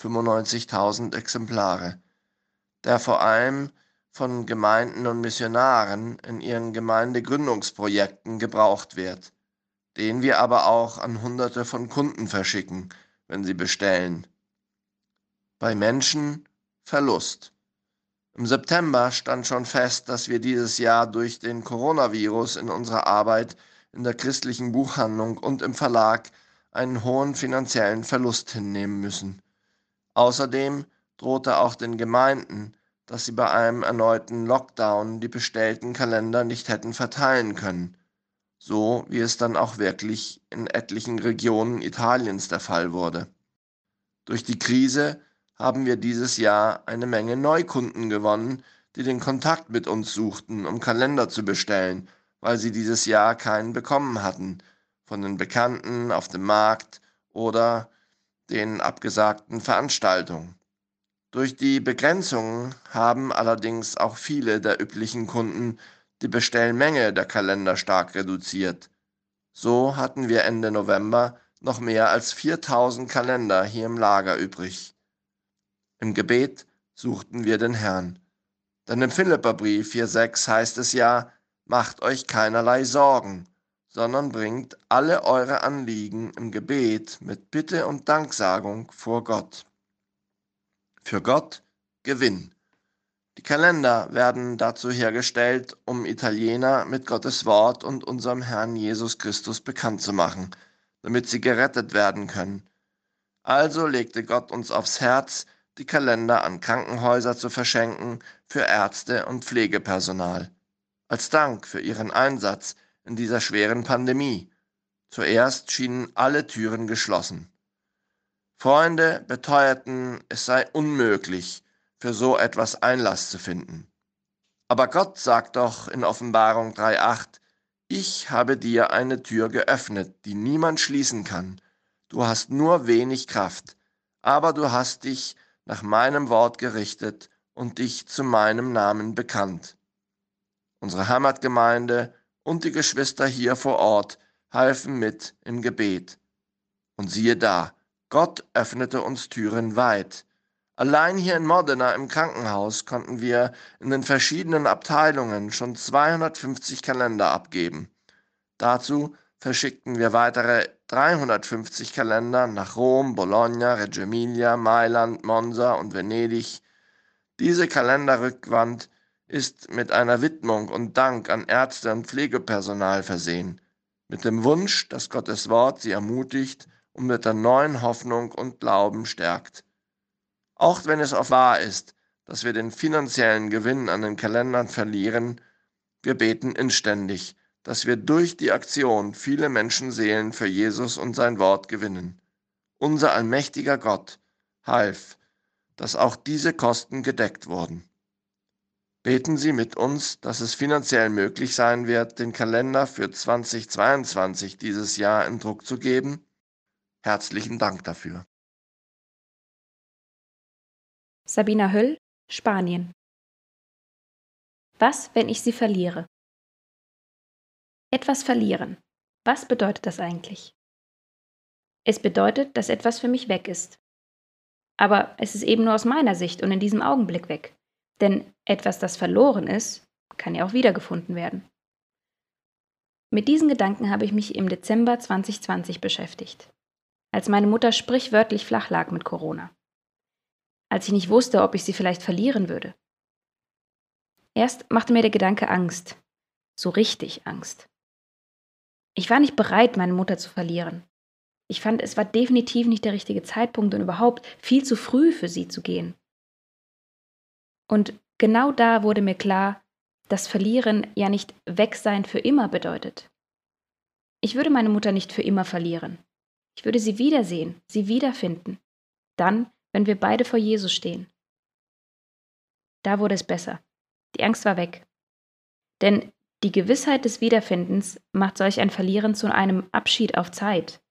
Speaker 22: 95.000 Exemplare, der vor allem von Gemeinden und Missionaren in ihren Gemeindegründungsprojekten gebraucht wird, den wir aber auch an Hunderte von Kunden verschicken, wenn sie bestellen. Bei Menschen Verlust. Im September stand schon fest, dass wir dieses Jahr durch den Coronavirus in unserer Arbeit in der christlichen Buchhandlung und im Verlag einen hohen finanziellen Verlust hinnehmen müssen. Außerdem drohte auch den Gemeinden, dass sie bei einem erneuten Lockdown die bestellten Kalender nicht hätten verteilen können, so wie es dann auch wirklich in etlichen Regionen Italiens der Fall wurde. Durch die Krise haben wir dieses Jahr eine Menge Neukunden gewonnen, die den Kontakt mit uns suchten, um Kalender zu bestellen, weil sie dieses Jahr keinen bekommen hatten, von den Bekannten auf dem Markt oder den abgesagten Veranstaltungen. Durch die Begrenzungen haben allerdings auch viele der üblichen Kunden die Bestellmenge der Kalender stark reduziert. So hatten wir Ende November noch mehr als 4000 Kalender hier im Lager übrig. Im Gebet suchten wir den Herrn. Denn im Philipperbrief 4,6 heißt es ja, macht euch keinerlei Sorgen, sondern bringt alle eure Anliegen im Gebet mit Bitte und Danksagung vor Gott. Für Gott Gewinn. Die Kalender werden dazu hergestellt, um Italiener mit Gottes Wort und unserem Herrn Jesus Christus bekannt zu machen, damit sie gerettet werden können. Also legte Gott uns aufs Herz, die Kalender an Krankenhäuser zu verschenken für Ärzte und Pflegepersonal. Als Dank für ihren Einsatz in dieser schweren Pandemie. Zuerst schienen alle Türen geschlossen. Freunde beteuerten, es sei unmöglich, für so etwas Einlass zu finden. Aber Gott sagt doch in Offenbarung 3.8, ich habe dir eine Tür geöffnet, die niemand schließen kann. Du hast nur wenig Kraft, aber du hast dich nach meinem Wort gerichtet und dich zu meinem Namen bekannt. Unsere Heimatgemeinde und die Geschwister hier vor Ort halfen mit im Gebet. Und siehe da, Gott öffnete uns Türen weit. Allein hier in Modena im Krankenhaus konnten wir in den verschiedenen Abteilungen schon 250 Kalender abgeben. Dazu verschickten wir weitere 350 Kalender nach Rom, Bologna, Reggio Emilia, Mailand, Monza und Venedig. Diese Kalenderrückwand ist mit einer Widmung und Dank an Ärzte und Pflegepersonal versehen, mit dem Wunsch, dass Gottes Wort sie ermutigt und mit der neuen Hoffnung und Glauben stärkt. Auch wenn es oft wahr ist, dass wir den finanziellen Gewinn an den Kalendern verlieren, wir beten inständig, dass wir durch die Aktion viele Menschenseelen für Jesus und sein Wort gewinnen. Unser allmächtiger Gott half, dass auch diese Kosten gedeckt wurden. Beten Sie mit uns, dass es finanziell möglich sein wird, den Kalender für 2022 dieses Jahr in Druck zu geben? Herzlichen Dank dafür.
Speaker 23: Sabina Höll, Spanien. Was, wenn ich sie verliere? Etwas verlieren. Was bedeutet das eigentlich? Es bedeutet, dass etwas für mich weg ist. Aber es ist eben nur aus meiner Sicht und in diesem Augenblick weg. Denn etwas, das verloren ist, kann ja auch wiedergefunden werden. Mit diesen Gedanken habe ich mich im Dezember 2020 beschäftigt, als meine Mutter sprichwörtlich flach lag mit Corona. Als ich nicht wusste, ob ich sie vielleicht verlieren würde. Erst machte mir der Gedanke Angst, so richtig Angst. Ich war nicht bereit, meine Mutter zu verlieren. Ich fand, es war definitiv nicht der richtige Zeitpunkt und überhaupt viel zu früh für sie zu gehen. Und genau da wurde mir klar, dass Verlieren ja nicht Wegsein für immer bedeutet. Ich würde meine Mutter nicht für immer verlieren. Ich würde sie wiedersehen, sie wiederfinden. Dann, wenn wir beide vor Jesus stehen. Da wurde es besser. Die Angst war weg. Denn die Gewissheit des Wiederfindens macht solch ein Verlieren zu einem Abschied auf Zeit.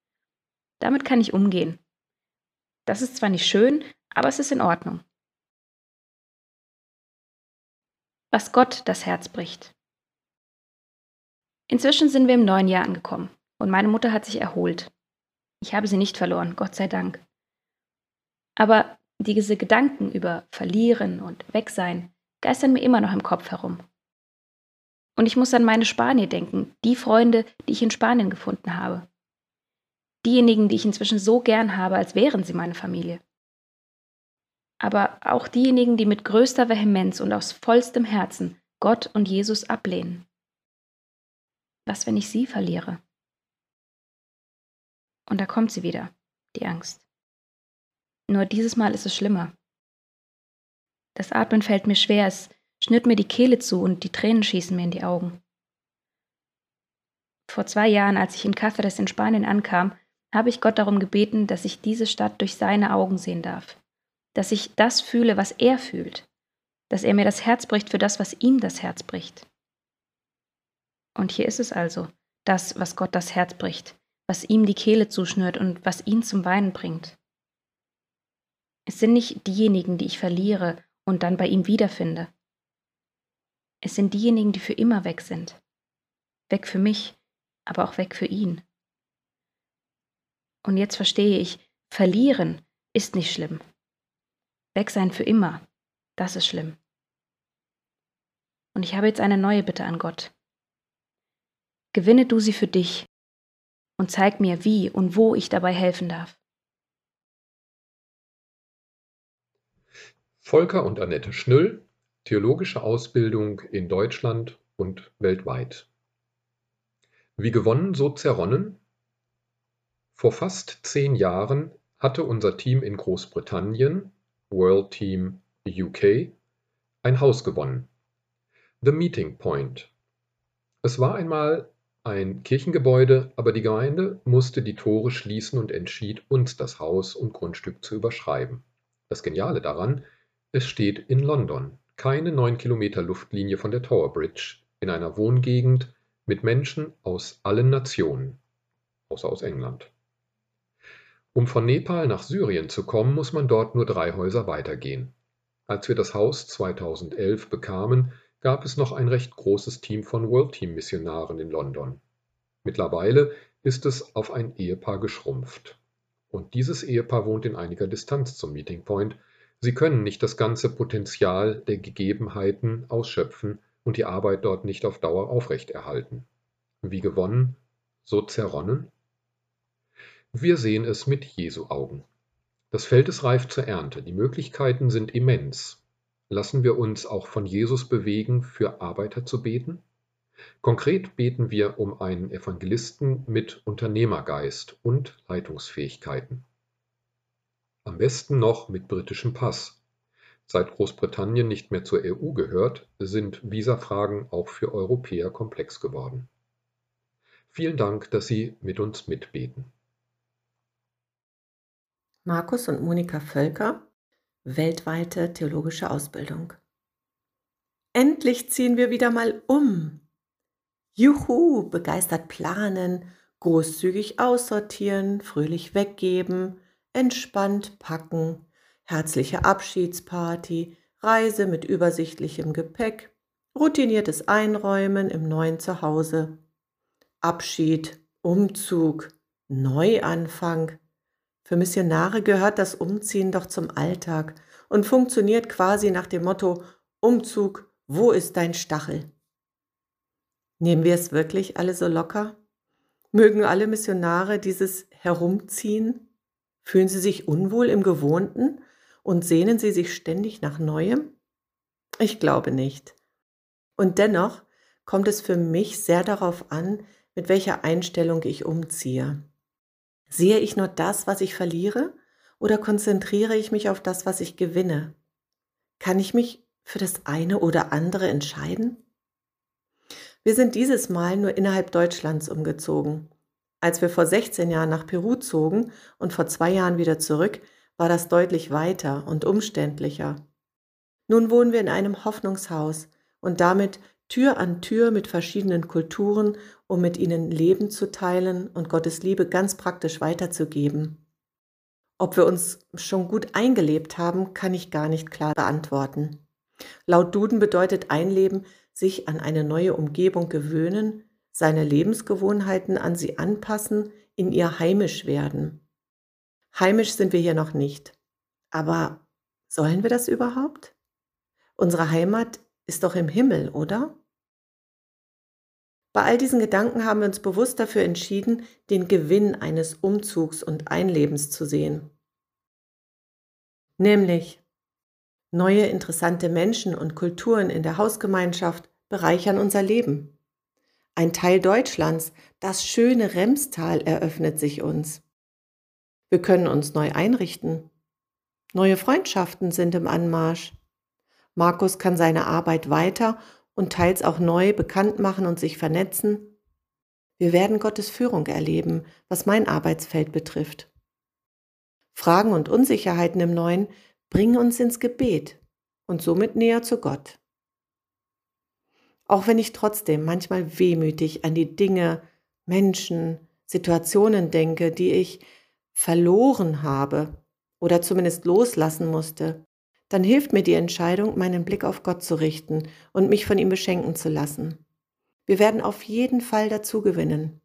Speaker 23: Damit kann ich umgehen. Das ist zwar nicht schön, aber es ist in Ordnung. Was Gott das Herz bricht. Inzwischen sind wir im neuen Jahr angekommen und meine Mutter hat sich erholt. Ich habe sie nicht verloren, Gott sei Dank. Aber diese Gedanken über Verlieren und Wegsein geistern mir immer noch im Kopf herum. Und ich muss an meine Spanier denken, die Freunde, die ich in Spanien gefunden habe. Diejenigen, die ich inzwischen so gern habe, als wären sie meine Familie. Aber auch diejenigen, die mit größter Vehemenz und aus vollstem Herzen Gott und Jesus ablehnen. Was, wenn ich sie verliere? Und da kommt sie wieder, die Angst. Nur dieses Mal ist es schlimmer. Das Atmen fällt mir schwer, es schnürt mir die Kehle zu und die Tränen schießen mir in die Augen. Vor zwei Jahren, als ich in Cáceres in Spanien ankam, habe ich Gott darum gebeten, dass ich diese Stadt durch seine Augen sehen darf, dass ich das fühle, was er fühlt, dass er mir das Herz bricht für das, was ihm das Herz bricht. Und hier ist es also, das, was Gott das Herz bricht, was ihm die Kehle zuschnürt und was ihn zum Weinen bringt. Es sind nicht diejenigen, die ich verliere und dann bei ihm wiederfinde. Es sind diejenigen, die für immer weg sind. Weg für mich, aber auch weg für ihn. Und jetzt verstehe ich, verlieren ist nicht schlimm. Weg sein für immer, das ist schlimm. Und ich habe jetzt eine neue Bitte an Gott. Gewinne du sie für dich und zeig mir, wie und wo ich dabei helfen darf.
Speaker 24: Volker und Annette Schnüll, Theologische Ausbildung in Deutschland und weltweit. Wie gewonnen, so zerronnen? Vor fast zehn Jahren hatte unser Team in Großbritannien, World Team UK, ein Haus gewonnen. The Meeting Point. Es war einmal ein Kirchengebäude, aber die Gemeinde musste die Tore schließen und entschied, uns das Haus und Grundstück zu überschreiben. Das Geniale daran, es steht in London, keine neun Kilometer Luftlinie von der Tower Bridge, in einer Wohngegend mit Menschen aus allen Nationen, außer aus England. Um von Nepal nach Syrien zu kommen, muss man dort nur drei Häuser weitergehen. Als wir das Haus 2011 bekamen, gab es noch ein recht großes Team von World Team Missionaren in London. Mittlerweile ist es auf ein Ehepaar geschrumpft. Und dieses Ehepaar wohnt in einiger Distanz zum Meeting Point. Sie können nicht das ganze Potenzial der Gegebenheiten ausschöpfen und die Arbeit dort nicht auf Dauer aufrechterhalten. Wie gewonnen, so zerronnen? Wir sehen es mit Jesu Augen. Das Feld ist reif zur Ernte, die Möglichkeiten sind immens, Lassen wir uns auch von Jesus bewegen, für Arbeiter zu beten? Konkret beten wir um einen Evangelisten mit Unternehmergeist und Leitungsfähigkeiten. Am besten noch mit britischem Pass. Seit Großbritannien nicht mehr zur EU gehört, sind Visafragen auch für Europäer komplex geworden. Vielen Dank, dass Sie mit uns mitbeten.
Speaker 25: Markus und Monika Völker weltweite theologische Ausbildung. Endlich ziehen wir wieder mal um. Juhu, begeistert planen, großzügig aussortieren, fröhlich weggeben, entspannt packen, herzliche Abschiedsparty, Reise mit übersichtlichem Gepäck, routiniertes Einräumen im neuen Zuhause, Abschied, Umzug, Neuanfang, für Missionare gehört das Umziehen doch zum Alltag und funktioniert quasi nach dem Motto Umzug, wo ist dein Stachel? Nehmen wir es wirklich alle so locker? Mögen alle Missionare dieses Herumziehen? Fühlen sie sich unwohl im Gewohnten und sehnen sie sich ständig nach Neuem? Ich glaube nicht. Und dennoch kommt es für mich sehr darauf an, mit welcher Einstellung ich umziehe. Sehe ich nur das, was ich verliere, oder konzentriere ich mich auf das, was ich gewinne? Kann ich mich für das eine oder andere entscheiden? Wir sind dieses Mal nur innerhalb Deutschlands umgezogen. Als wir vor 16 Jahren nach Peru zogen und vor zwei Jahren wieder zurück, war das deutlich weiter und umständlicher. Nun wohnen wir in einem Hoffnungshaus und damit Tür an Tür mit verschiedenen Kulturen, um mit ihnen Leben zu teilen und Gottes Liebe ganz praktisch weiterzugeben. Ob wir uns schon gut eingelebt haben, kann ich gar nicht klar beantworten. Laut Duden bedeutet Einleben sich an eine neue Umgebung gewöhnen, seine Lebensgewohnheiten an sie anpassen, in ihr heimisch werden. Heimisch sind wir hier noch nicht. Aber sollen wir das überhaupt? Unsere Heimat ist doch im Himmel, oder? Bei all diesen Gedanken haben wir uns bewusst dafür entschieden, den Gewinn eines Umzugs und Einlebens zu sehen. Nämlich neue interessante Menschen und Kulturen in der Hausgemeinschaft bereichern unser Leben. Ein Teil Deutschlands, das schöne Remstal, eröffnet sich uns. Wir können uns neu einrichten. Neue Freundschaften sind im Anmarsch. Markus kann seine Arbeit weiter und teils auch neu bekannt machen und sich vernetzen. Wir werden Gottes Führung erleben, was mein Arbeitsfeld betrifft. Fragen und Unsicherheiten im Neuen bringen uns ins Gebet und somit näher zu Gott. Auch wenn ich trotzdem manchmal wehmütig an die Dinge, Menschen, Situationen denke, die ich verloren habe oder zumindest loslassen musste, dann hilft mir die Entscheidung, meinen Blick auf Gott zu richten und mich von ihm beschenken zu lassen. Wir werden auf jeden Fall dazu gewinnen.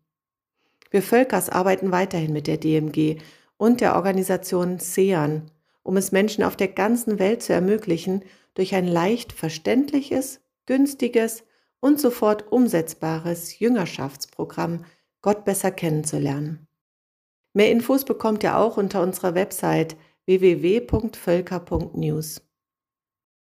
Speaker 25: Wir Völkers arbeiten weiterhin mit der DMG und der Organisation SEAN, um es Menschen auf der ganzen Welt zu ermöglichen, durch ein leicht verständliches, günstiges und sofort umsetzbares Jüngerschaftsprogramm Gott besser kennenzulernen. Mehr Infos bekommt ihr auch unter unserer Website www.völker.news.